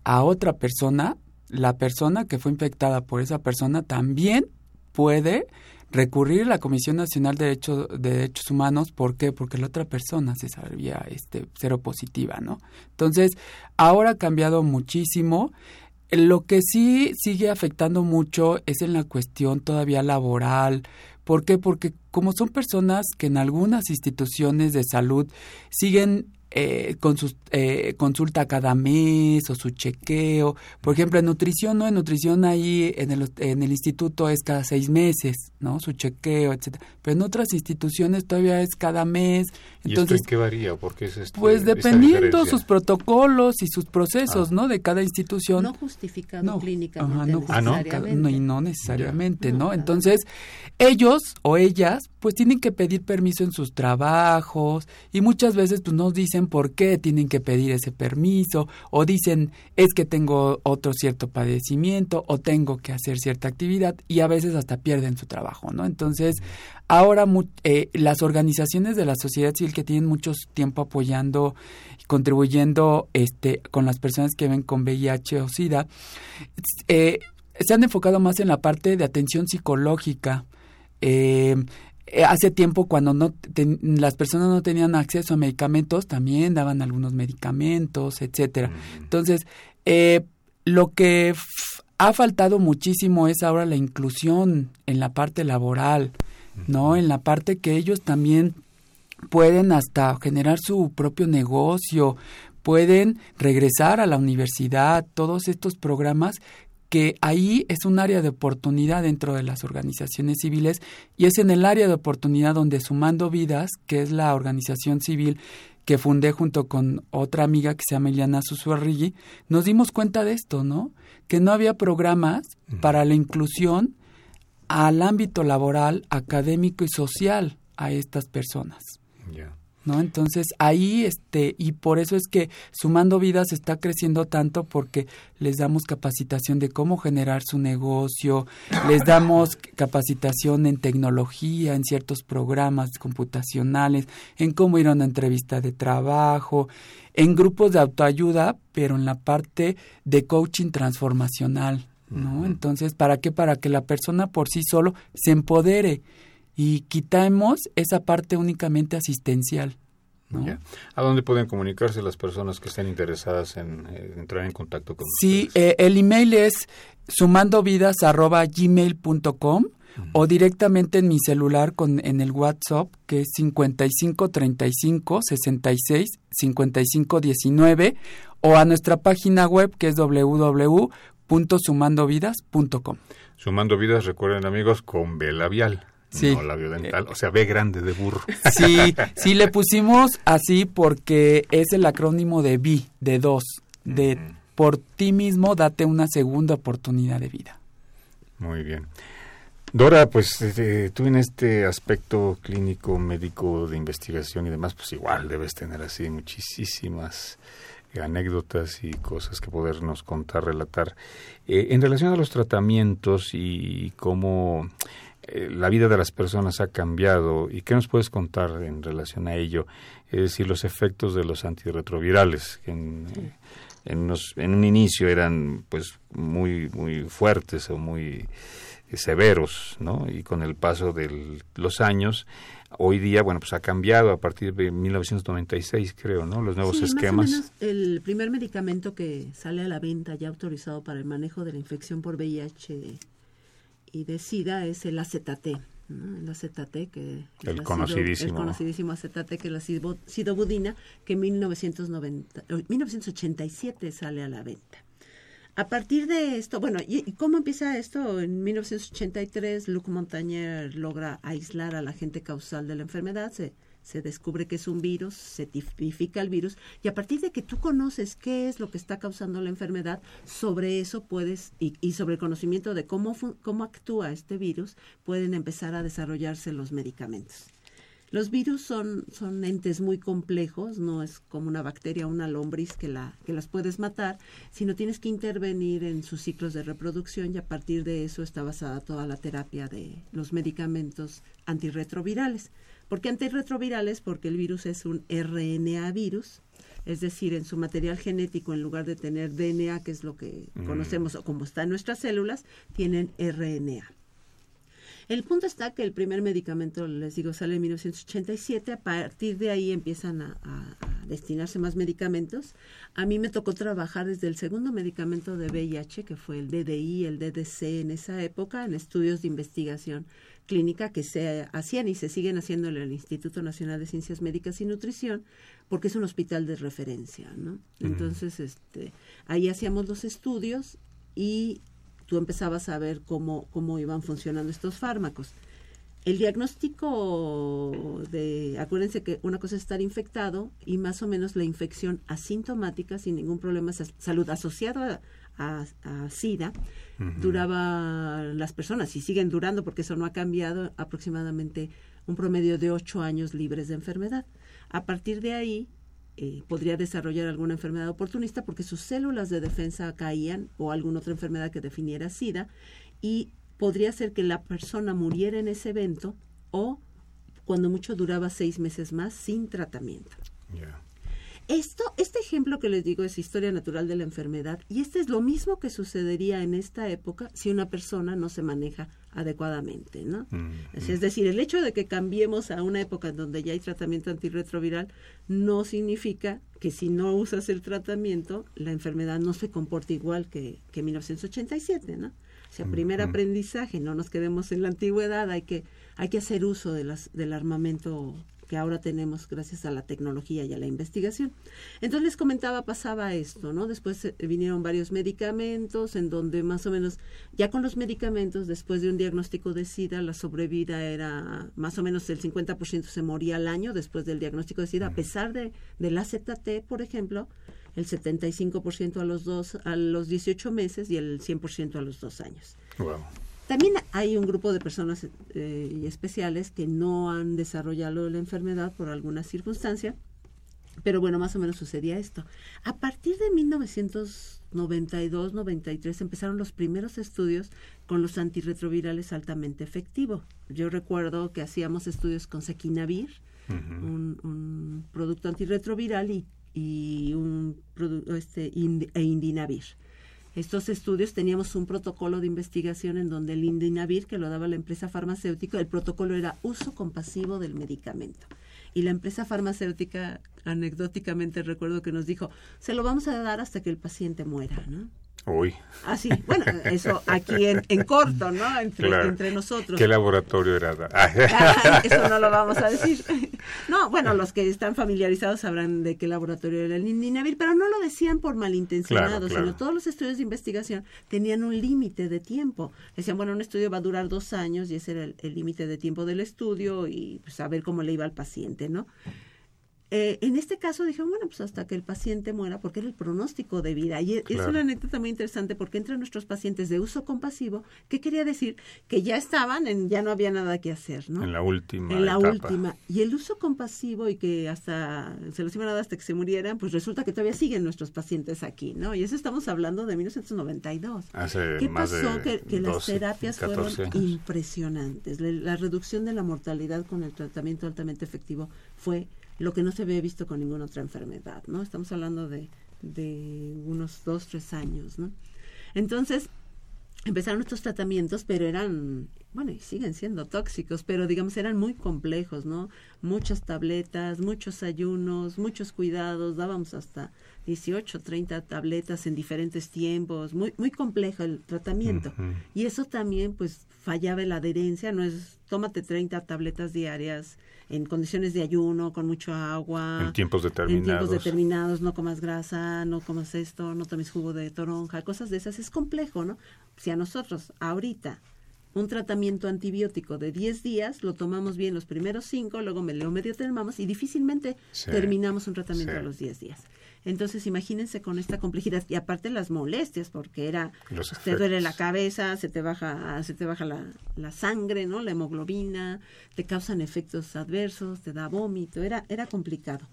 Speaker 3: a otra persona, la persona que fue infectada por esa persona también puede recurrir a la Comisión Nacional de, de Derechos Humanos. ¿Por qué? Porque la otra persona se sabía este, cero positiva, ¿no? Entonces, ahora ha cambiado muchísimo. Lo que sí sigue afectando mucho es en la cuestión todavía laboral. ¿Por qué? Porque como son personas que en algunas instituciones de salud siguen eh, con su eh, consulta cada mes o su chequeo. Por ejemplo, en nutrición, ¿no? En nutrición ahí en el, en el instituto es cada seis meses, ¿no? Su chequeo, etcétera. Pero en otras instituciones todavía es cada mes.
Speaker 1: ¿Y
Speaker 3: Entonces,
Speaker 1: esto en qué varía? Porque es este,
Speaker 3: pues dependiendo sus protocolos y sus procesos,
Speaker 1: Ah.
Speaker 3: ¿no? De cada institución.
Speaker 2: no justificado
Speaker 3: No,
Speaker 2: clínicamente
Speaker 3: Ajá, no,
Speaker 1: Ah, ¿no?
Speaker 2: necesariamente.
Speaker 3: no, y no necesariamente,
Speaker 2: Ya.
Speaker 3: ¿no?
Speaker 2: No,
Speaker 3: Entonces, ellos o ellas, pues tienen que pedir permiso en sus trabajos y muchas veces pues no dicen por qué tienen que pedir ese permiso o dicen es que tengo otro cierto padecimiento o tengo que hacer cierta actividad y a veces hasta pierden su trabajo, ¿no? Entonces, ahora eh, las organizaciones de la sociedad civil que tienen mucho tiempo apoyando y contribuyendo este con las personas que ven con VIH o SIDA eh, se han enfocado más en la parte de atención psicológica. Eh, hace tiempo cuando no ten- las personas no tenían acceso a medicamentos también daban algunos medicamentos etcétera. Entonces eh, lo que ha faltado muchísimo es ahora la inclusión en la parte laboral no en la parte que ellos también pueden hasta generar su propio negocio, pueden regresar a la universidad, todos estos programas que ahí es un área de oportunidad dentro de las organizaciones civiles y es en el área de oportunidad donde Sumando Vidas, que es la organización civil que fundé junto con otra amiga que se llama Eliana Susuarrigi, nos dimos cuenta de esto, ¿no? Que no había programas para la inclusión al ámbito laboral, académico y social a estas personas. ¿No? Entonces ahí este y por eso es que Sumando Vidas está creciendo tanto porque les damos capacitación de cómo generar su negocio, les damos capacitación en tecnología, en ciertos programas computacionales, en cómo ir a una entrevista de trabajo, en grupos de autoayuda, pero en la parte de coaching transformacional, ¿no? Entonces, ¿para qué? Para que la persona por sí solo se empodere y quitamos esa parte únicamente asistencial. ¿no?
Speaker 1: ¿A dónde pueden comunicarse las personas que estén interesadas en eh, entrar en contacto con
Speaker 3: sí, eh, el email es sumandovidas.gmail.com o directamente en mi celular con en el WhatsApp que es 55 35 66 55 19 o a nuestra página web que es www.sumandovidas.com.
Speaker 1: Sumando Vidas, recuerden amigos, con B labial.
Speaker 3: Sí.
Speaker 1: No labio dental, o sea, B grande de burro.
Speaker 3: Sí, sí, le pusimos así porque es el acrónimo de B, de dos, de por ti mismo date una segunda oportunidad de vida.
Speaker 1: Muy bien. Dora, pues eh, tú en este aspecto clínico, médico, de investigación y demás, pues igual debes tener así muchísimas anécdotas y cosas que podernos contar, relatar. Eh, en relación a los tratamientos y cómo eh, la vida de las personas ha cambiado y qué nos puedes contar en relación a ello, es decir, los efectos de los antirretrovirales, que en, en, en un inicio eran pues muy, muy fuertes o muy severos, ¿no? Y con el paso de los años, hoy día, bueno, pues ha cambiado a partir de 1996, creo, ¿no? Los nuevos
Speaker 2: sí,
Speaker 1: esquemas.
Speaker 2: Más o menos el primer medicamento que sale a la venta ya autorizado para el manejo de la infección por VIH y de SIDA es el. ¿no? El AZT, que
Speaker 1: el conocidísimo.
Speaker 2: El conocidísimo AZT, que es la sidobudina, que en 1990, 1987 sale a la venta. A partir de esto, bueno, ¿y cómo empieza esto? En 1983, Luc Montagnier logra aislar al agente causal de la enfermedad, se, se descubre que es un virus, se tipifica el virus, y a partir de que tú conoces qué es lo que está causando la enfermedad, sobre eso puedes, y, y sobre el conocimiento de cómo, cómo actúa este virus, pueden empezar a desarrollarse los medicamentos. Los virus son, son entes muy complejos, no es como una bacteria o una lombriz que, la, que las puedes matar, sino tienes que intervenir en sus ciclos de reproducción y a partir de eso está basada toda la terapia de los medicamentos antirretrovirales. ¿Por qué antirretrovirales? Porque el virus es un RNA virus, es decir, en su material genético, en lugar de tener DNA, que es lo que mm. conocemos o como está en nuestras células, tienen RNA. El punto está que el primer medicamento, les digo, sale en 1987. A partir de ahí empiezan a, destinarse más medicamentos. A mí me tocó trabajar desde el segundo medicamento de VIH, que fue el DDI, el DDC en esa época, en estudios de investigación clínica que se hacían y se siguen haciendo en el Instituto Nacional de Ciencias Médicas y Nutrición, porque es un hospital de referencia, ¿no? Entonces, este, ahí hacíamos los estudios y tú empezabas a ver cómo, cómo iban funcionando estos fármacos. El diagnóstico de, acuérdense que una cosa es estar infectado y más o menos la infección asintomática, sin ningún problema de salud asociado a, a, a SIDA, uh -huh. duraba las personas y siguen durando porque eso no ha cambiado aproximadamente un promedio de ocho años libres de enfermedad. A partir de ahí, eh, podría desarrollar alguna enfermedad oportunista porque sus células de defensa caían o alguna otra enfermedad que definiera SIDA y podría ser que la persona muriera en ese evento o cuando mucho duraba seis meses más sin tratamiento. Esto, este ejemplo que les digo es historia natural de la enfermedad y este es lo mismo que sucedería en esta época si una persona no se maneja adecuadamente, ¿no? Mm, es decir, el hecho de que cambiemos a una época en donde ya hay tratamiento antirretroviral no significa que si no usas el tratamiento la enfermedad no se comporte igual que, que 1987, ¿no? O sea, primer mm, aprendizaje, no nos quedemos en la antigüedad, hay que hay que hacer uso de las, del armamento que ahora tenemos gracias a la tecnología y a la investigación. Entonces les comentaba, pasaba esto, ¿no? Después eh, vinieron varios medicamentos en donde más o menos, ya con los medicamentos, después de un diagnóstico de SIDA, la sobrevida era más o menos el 50% se moría al año después del diagnóstico de SIDA, a pesar de, del AZT, por ejemplo, el 75% a los dos, a los 18 meses y el 100% a los dos años.
Speaker 1: Wow.
Speaker 2: También hay un grupo de personas eh, especiales que no han desarrollado la enfermedad por alguna circunstancia, pero bueno, más o menos sucedía esto. A partir de 1992, 93 empezaron los primeros estudios con los antirretrovirales altamente efectivos. Yo recuerdo que hacíamos estudios con Sequinavir, un, producto antirretroviral y, y un producto este e Indinavir. Estos estudios teníamos un protocolo de investigación en donde el Indinavir, que lo daba la empresa farmacéutica, el protocolo era uso compasivo del medicamento. Y la empresa farmacéutica, anecdóticamente recuerdo que nos dijo, se lo vamos a dar hasta que el paciente muera, ¿no?
Speaker 1: Uy.
Speaker 2: Así, ah, bueno, eso aquí en, en corto, ¿no? Entre, nosotros.
Speaker 1: ¿Qué laboratorio era?
Speaker 2: eso no lo vamos a decir. No, bueno, los que están familiarizados sabrán de qué laboratorio era el Ninavir, pero no lo decían por malintencionados, sino todos los estudios de investigación tenían un límite de tiempo. Decían, bueno, un estudio va a durar dos años y ese era el límite de tiempo del estudio y pues a ver cómo le iba al paciente, ¿no? Eh, en este caso dije, bueno, pues hasta que el paciente muera, porque era el pronóstico de vida. Y es una anécdota muy interesante porque entre nuestros pacientes de uso compasivo, ¿qué quería decir? Que ya estaban, en, ya no había nada que hacer, ¿no?
Speaker 1: En la última.
Speaker 2: En la última. Y el uso compasivo y que hasta se los iban a dar hasta que se murieran, pues resulta que todavía siguen nuestros pacientes aquí, ¿no? Y eso estamos hablando de 1992.
Speaker 1: Hace
Speaker 2: ¿Qué
Speaker 1: más
Speaker 2: pasó?
Speaker 1: De
Speaker 2: que, las terapias fueron impresionantes. La reducción de la mortalidad con el tratamiento altamente efectivo fue lo que no se había visto con ninguna otra enfermedad, ¿no? Estamos hablando de, de unos dos, tres años, ¿no? Entonces, empezaron estos tratamientos, pero eran, bueno, y siguen siendo tóxicos, pero digamos eran muy complejos, ¿no? Muchas tabletas, muchos ayunos, muchos cuidados, dábamos hasta 18, 30 tabletas en diferentes tiempos, muy muy complejo el tratamiento. Y eso también pues fallaba la adherencia, no es tómate 30 tabletas diarias en condiciones de ayuno, con mucho agua.
Speaker 1: En tiempos determinados.
Speaker 2: En tiempos determinados, no comas grasa, no comas esto, no tomes jugo de toronja, cosas de esas. Es complejo, ¿no? Si a nosotros, ahorita, un tratamiento antibiótico de 10 días, lo tomamos bien los primeros 5, luego me lo medio terminamos y difícilmente terminamos un tratamiento a los 10 días. Entonces, imagínense con esta complejidad y aparte las molestias, porque era te duele la cabeza, se te baja, se te baja la, la, sangre, ¿no? La hemoglobina, te causan efectos adversos, te da vómito, era era complicado.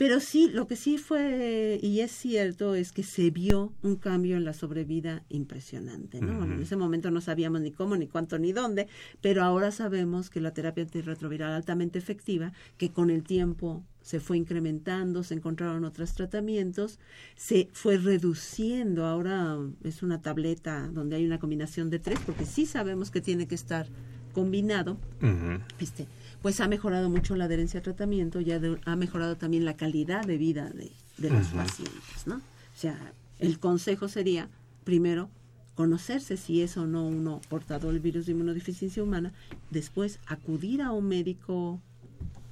Speaker 2: Pero sí, lo que sí fue, y es cierto, es que se vio un cambio en la sobrevida impresionante, ¿no? en ese momento no sabíamos ni cómo, ni cuánto, ni dónde, pero ahora sabemos que la terapia antirretroviral altamente efectiva, que con el tiempo se fue incrementando, se encontraron otros tratamientos, se fue reduciendo, ahora es una tableta donde hay una combinación de tres, porque sí sabemos que tiene que estar combinado, este, pues ha mejorado mucho la adherencia al tratamiento, ya ha mejorado también la calidad de vida de, los pacientes, ¿no? O sea, el consejo sería, primero, conocerse si es o no uno portador del virus de inmunodeficiencia humana, después acudir a un médico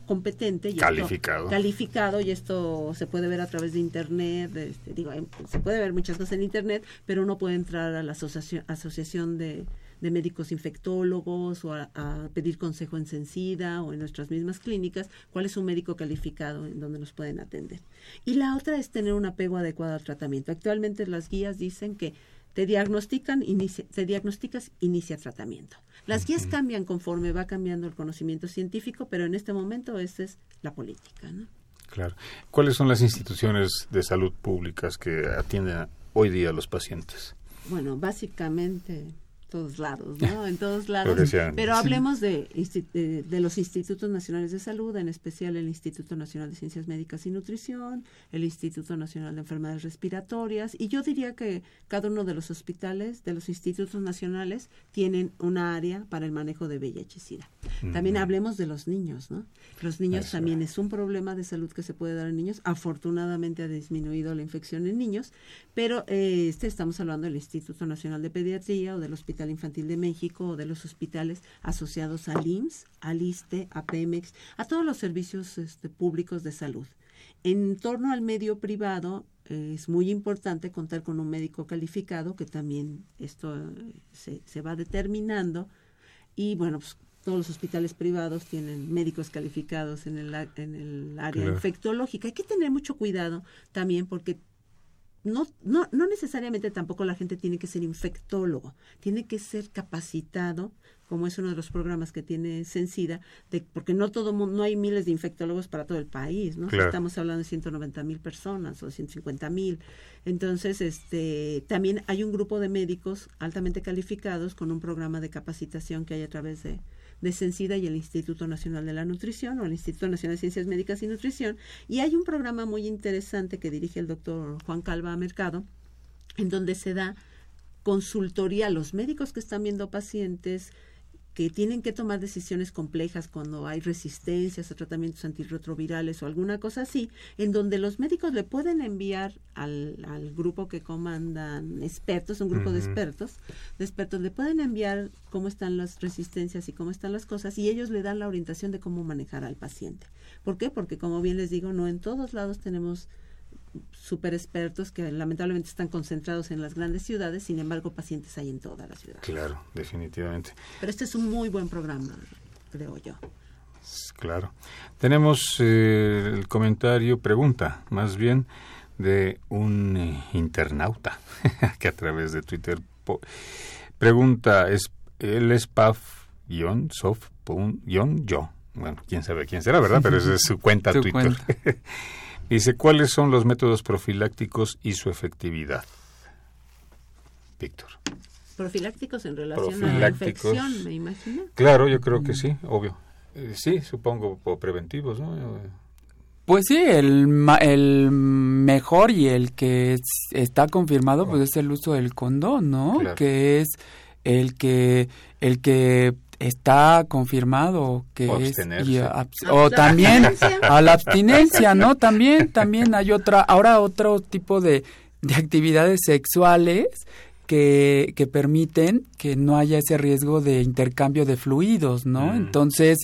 Speaker 2: competente y
Speaker 1: calificado
Speaker 2: calificado y esto se puede ver a través de internet este, digo se puede ver muchas cosas en internet pero uno puede entrar a la asociación asociación de de médicos infectólogos o a, pedir consejo en Sencida o en nuestras mismas clínicas, cuál es un médico calificado en donde nos pueden atender. Y la otra es tener un apego adecuado al tratamiento. Actualmente las guías dicen que te diagnostican, inicia, te diagnosticas, inicia tratamiento. Las guías cambian conforme va cambiando el conocimiento científico, pero en este momento esa es la política. ¿no?
Speaker 1: Claro. ¿Cuáles son las instituciones de salud públicas que atienden hoy día a los pacientes?
Speaker 2: Bueno, básicamente todos lados, ¿no? En todos lados. Pero hablemos de, de, los institutos nacionales de salud, en especial el Instituto Nacional de Ciencias Médicas y Nutrición, el Instituto Nacional de Enfermedades Respiratorias, y yo diría que cada uno de los hospitales, de los institutos nacionales, tienen una área para el manejo de VIH-Sida. También hablemos de los niños, ¿no? Los niños también es un problema de salud que se puede dar en niños. Afortunadamente ha disminuido la infección en niños, pero eh, este estamos hablando del Instituto Nacional de Pediatría o del Hospital Infantil de México o de los hospitales asociados al IMSS, al ISTE, a Pemex, a todos los servicios este, públicos de salud. En torno al medio privado eh, es muy importante contar con un médico calificado, que también esto eh, se, se, va determinando. Y bueno, pues, todos los hospitales privados tienen médicos calificados en el, en el área infectológica. Hay que tener mucho cuidado también porque no, no, no necesariamente tampoco la gente tiene que ser infectólogo, tiene que ser capacitado, como es uno de los programas que tiene Sencida, de, porque no todo no hay miles de infectólogos para todo el país, ¿no? Estamos hablando de 190 mil personas o 150 mil. Entonces, este, también hay un grupo de médicos altamente calificados con un programa de capacitación que hay a través de, de Sencida y el Instituto Nacional de la Nutrición o el Instituto Nacional de Ciencias Médicas y Nutrición. Y hay un programa muy interesante que dirige el doctor Juan Calva Mercado, en donde se da consultoría a los médicos que están viendo pacientes, que tienen que tomar decisiones complejas cuando hay resistencias a tratamientos antirretrovirales o alguna cosa así, en donde los médicos le pueden enviar al, al grupo que comandan expertos, un grupo de expertos, de expertos, le pueden enviar cómo están las resistencias y cómo están las cosas y ellos le dan la orientación de cómo manejar al paciente. ¿Por qué? Porque como bien les digo, no en todos lados tenemos super expertos que lamentablemente están concentrados en las grandes ciudades, sin embargo pacientes hay en toda la ciudad.
Speaker 1: Claro, definitivamente.
Speaker 2: Pero este es un muy buen programa, creo yo.
Speaker 1: Claro. Tenemos eh, el comentario, pregunta, más bien, de un eh, internauta que a través de Twitter pregunta, es, él es paf-soft-yo. Bueno, quién sabe quién será, ¿verdad? Pero esa es su cuenta Twitter. Dice, ¿cuáles son los métodos profilácticos y su efectividad? Víctor.
Speaker 2: Profilácticos en relación a la infección, me imagino.
Speaker 1: Claro, yo creo que sí, obvio. Eh, sí, supongo, preventivos, ¿no?
Speaker 3: Pues sí, el, el mejor y el que está confirmado pues es el uso del condón, ¿no? Que es el que el que está confirmado que es o también a la abstinencia, ¿no? También también hay otra ahora otro tipo de, de actividades sexuales que, que permiten que no haya ese riesgo de intercambio de fluidos, ¿no? Mm. Entonces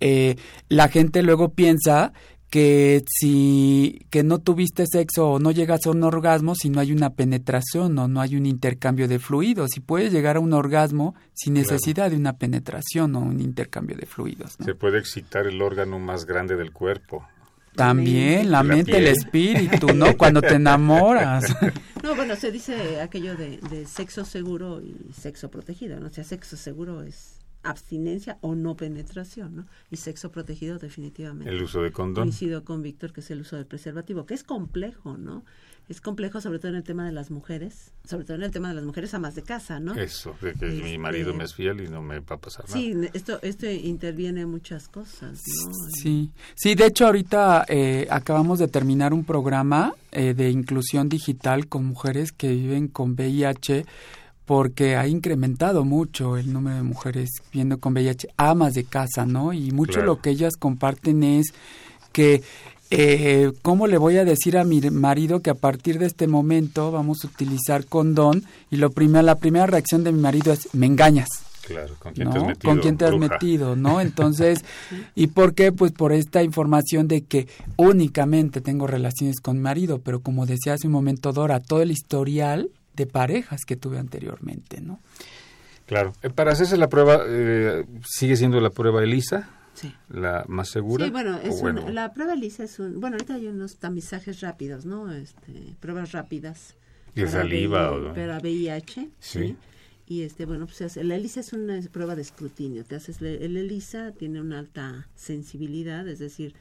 Speaker 3: eh, la gente luego piensa que si que no tuviste sexo o no llegas a un orgasmo si no hay una penetración o no hay un intercambio de fluidos y puedes llegar a un orgasmo sin necesidad de una penetración o un intercambio de fluidos.
Speaker 1: Se puede excitar el órgano más grande del cuerpo.
Speaker 3: También la, mente, el espíritu, ¿no? Cuando te enamoras.
Speaker 2: No, bueno, se dice aquello de, de sexo seguro y sexo protegido, ¿no? O sea, sexo seguro es abstinencia o no penetración, ¿no? Y sexo protegido definitivamente.
Speaker 1: El uso de condón.
Speaker 2: Coincido con Víctor que es el uso del preservativo, que es complejo, ¿no? Es complejo sobre todo en el tema de las mujeres, sobre todo en el tema de las mujeres amas de casa, ¿no?
Speaker 1: Eso, de que mi marido este, me es fiel y no me va a pasar nada.
Speaker 2: Sí, esto, esto interviene en muchas cosas, ¿no?
Speaker 3: Sí, sí, de hecho ahorita eh, acabamos de terminar un programa eh, de inclusión digital con mujeres que viven con VIH porque ha incrementado mucho el número de mujeres viendo con VIH, amas de casa, ¿no? Y mucho lo que ellas comparten es que eh, ¿cómo le voy a decir a mi marido que a partir de este momento vamos a utilizar condón? Y lo primero, la primera reacción de mi marido es, me engañas.
Speaker 1: Claro, ¿con quién te has metido?
Speaker 3: ¿Con quién te has metido? ¿No? Entonces, ¿y por qué? Pues por esta información de que únicamente tengo relaciones con mi marido, pero como decía hace un momento Dora, todo el historial de parejas que tuve anteriormente, ¿no?
Speaker 1: Claro. Eh, para hacerse la prueba, eh, ¿sigue siendo la prueba ELISA? Sí. ¿La más segura?
Speaker 2: Sí, bueno, es la prueba ELISA es un... Bueno, ahorita hay unos tamizajes rápidos, ¿no? Este, pruebas rápidas.
Speaker 1: ¿Y saliva o...?
Speaker 2: Para VIH, sí. Y este, bueno, pues la ELISA es una prueba de escrutinio. Te haces el ELISA, tiene una alta sensibilidad, es decir,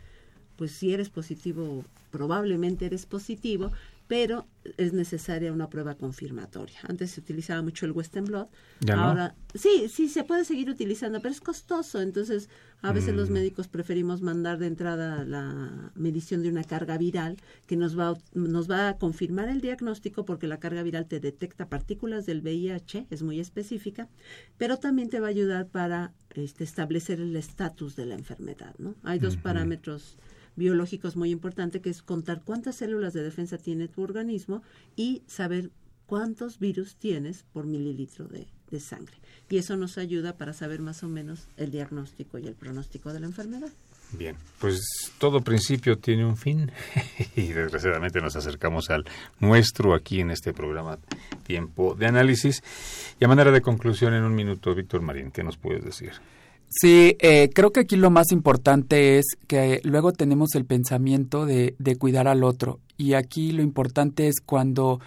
Speaker 2: pues si eres positivo, probablemente eres positivo, pero es necesaria una prueba confirmatoria. Antes se utilizaba mucho el Western Blot, ahora sí, sí se puede seguir utilizando, pero es costoso, entonces a veces los mm. médicos preferimos mandar de entrada la medición de una carga viral que nos va nos va a confirmar el diagnóstico porque la carga viral te detecta partículas del VIH, es muy específica, pero también te va a ayudar para este, establecer el estatus de la enfermedad, ¿no? Hay dos parámetros biológicos muy importante, que es contar cuántas células de defensa tiene tu organismo y saber cuántos virus tienes por mililitro de, sangre. Y eso nos ayuda para saber más o menos el diagnóstico y el pronóstico de la enfermedad.
Speaker 1: Bien, pues todo principio tiene un fin y desgraciadamente nos acercamos al nuestro aquí en este programa Tiempo de Análisis. Y a manera de conclusión en un minuto, Víctor Marín, ¿qué nos puedes decir?
Speaker 3: Sí, eh, creo que aquí lo más importante es que luego tenemos el pensamiento de, de cuidar al otro y aquí lo importante es cuando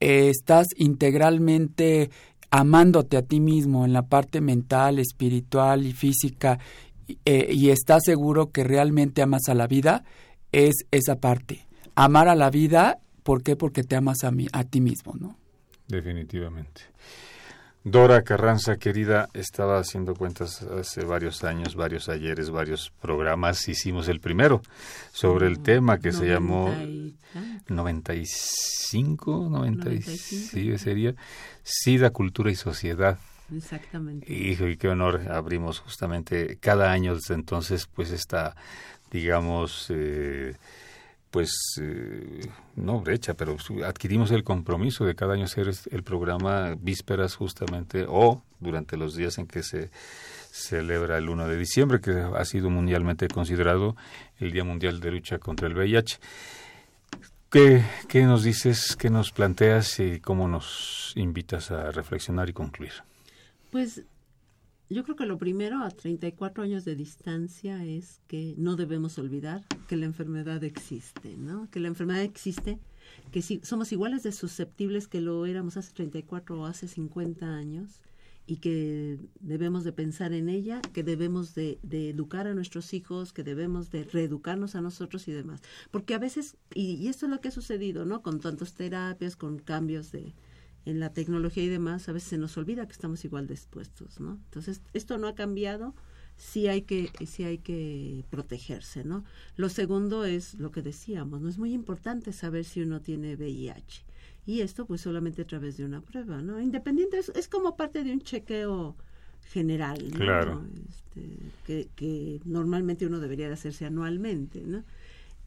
Speaker 3: eh, estás integralmente amándote a ti mismo en la parte mental, espiritual y física eh, y estás seguro que realmente amas a la vida, es esa parte. Amar a la vida, ¿por qué? Porque te amas a, mí, a ti mismo, ¿no?
Speaker 1: Definitivamente. Dora Carranza, querida, estaba haciendo cuentas hace varios años, varios ayeres, varios programas. Hicimos el primero sobre el tema que se llamó 95, 95, sí, sería SIDA, Cultura y Sociedad.
Speaker 2: Exactamente.
Speaker 1: Hijo, y qué honor abrimos justamente cada año desde entonces, pues esta, digamos, eh, pues eh, no brecha, pero adquirimos el compromiso de cada año hacer el programa vísperas justamente o durante los días en que se celebra el 1 de diciembre, que ha sido mundialmente considerado el Día Mundial de Lucha contra el VIH. ¿Qué, qué nos dices, qué nos planteas y cómo nos invitas a reflexionar y concluir?
Speaker 2: Pues yo creo que lo primero a 34 años de distancia es que no debemos olvidar que la enfermedad existe, ¿no? Que la enfermedad existe, que si somos iguales de susceptibles que lo éramos hace 34 o hace 50 años y que debemos de pensar en ella, que debemos de, educar a nuestros hijos, que debemos de reeducarnos a nosotros y demás. Porque a veces, y, y esto es lo que ha sucedido, ¿no? Con tantas terapias, con cambios de, en la tecnología y demás, a veces se nos olvida que estamos igual dispuestos, ¿no? Entonces, esto no ha cambiado, sí hay que, sí hay que protegerse, ¿no? Lo segundo es lo que decíamos, ¿no? Es muy importante saber si uno tiene VIH. Y esto, pues, solamente a través de una prueba, ¿no? Independiente, es, es como parte de un chequeo general, ¿no?
Speaker 1: Claro.
Speaker 2: Este, que, que normalmente uno debería de hacerse anualmente, ¿no?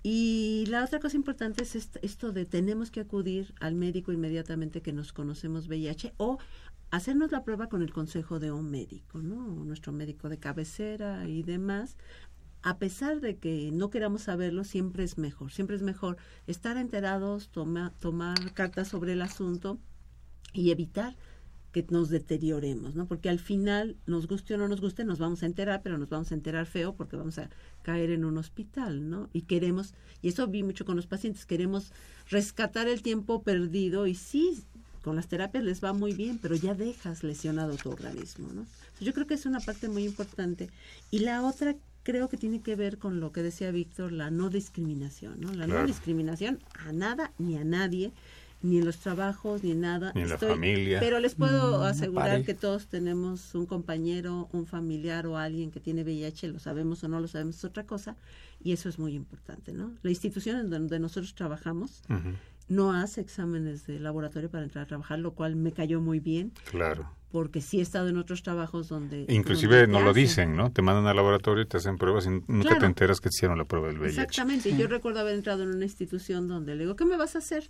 Speaker 2: Y la otra cosa importante es esto de tenemos que acudir al médico inmediatamente que nos conocemos VIH o hacernos la prueba con el consejo de un médico, ¿no? Nuestro médico de cabecera y demás. A pesar de que no queramos saberlo, siempre es mejor. Siempre es mejor estar enterados, toma, tomar cartas sobre el asunto y evitar que nos deterioremos, ¿no? Porque al final, nos guste o no nos guste, nos vamos a enterar, pero nos vamos a enterar feo porque vamos a caer en un hospital, ¿no? Y queremos, y eso vi mucho con los pacientes, queremos rescatar el tiempo perdido y sí, con las terapias les va muy bien, pero ya dejas lesionado tu organismo, ¿no? Yo creo que es una parte muy importante. Y la otra creo que tiene que ver con lo que decía Víctor, la no discriminación, ¿no? La no discriminación a nada ni a nadie ni en los trabajos, ni en nada.
Speaker 1: Ni en la familia.
Speaker 2: Pero les puedo asegurar que todos tenemos un compañero, un familiar o alguien que tiene VIH, lo sabemos o no lo sabemos, es otra cosa, y eso es muy importante, ¿no? La institución en donde nosotros trabajamos no hace exámenes de laboratorio para entrar a trabajar, lo cual me cayó muy bien.
Speaker 1: Claro.
Speaker 2: Porque sí he estado en otros trabajos donde...
Speaker 1: Inclusive no lo dicen, ¿no? Te mandan al laboratorio y te hacen pruebas y nunca te enteras que hicieron la prueba del VIH.
Speaker 2: Exactamente. Yo recuerdo haber entrado en una institución donde le digo, ¿qué me vas a hacer?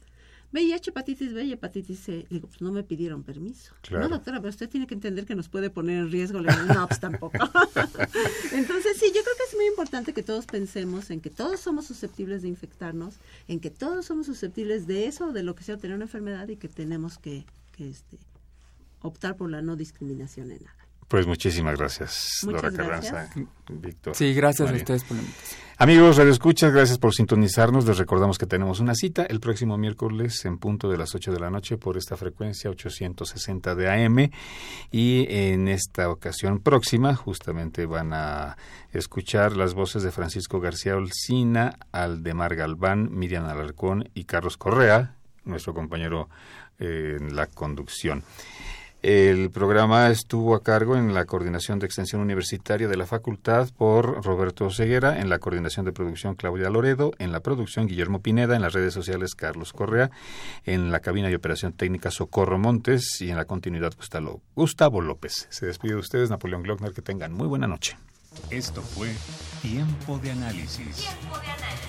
Speaker 2: VIH, hepatitis B y hepatitis C. Le digo, pues no me pidieron permiso.
Speaker 1: Claro.
Speaker 2: No, doctora, pero usted tiene que entender que nos puede poner en riesgo. Le digo, no, pues tampoco. Entonces, sí, yo creo que es muy importante que todos pensemos en que todos somos susceptibles de infectarnos, en que todos somos susceptibles de eso, de lo que sea tener una enfermedad y que tenemos que, que este, optar por la no discriminación en nada.
Speaker 1: Pues muchísimas gracias,
Speaker 2: Muchas
Speaker 1: Dora
Speaker 2: gracias.
Speaker 1: Carranza, Víctor.
Speaker 3: Sí, gracias
Speaker 1: María.
Speaker 3: a ustedes por la invitación.
Speaker 1: Amigos, Radio Escuchas, gracias por sintonizarnos. Les recordamos que tenemos una cita el próximo miércoles en punto de las 8 de la noche por esta frecuencia 860 de AM. Y en esta ocasión próxima, justamente van a escuchar las voces de Francisco García Olcina, Aldemar Galván, Miriam Alarcón y Carlos Correa, nuestro compañero eh, en la conducción. El programa estuvo a cargo en la coordinación de extensión universitaria de la facultad por Roberto Ceguera, en la coordinación de producción Claudia Loredo, en la producción Guillermo Pineda, en las redes sociales Carlos Correa, en la cabina de operación técnica Socorro Montes y en la continuidad Gustavo, Gustavo López. Se despide de ustedes Napoleón Glockner, que tengan muy buena noche.
Speaker 4: Esto fue Tiempo de Análisis.
Speaker 5: Tiempo de análisis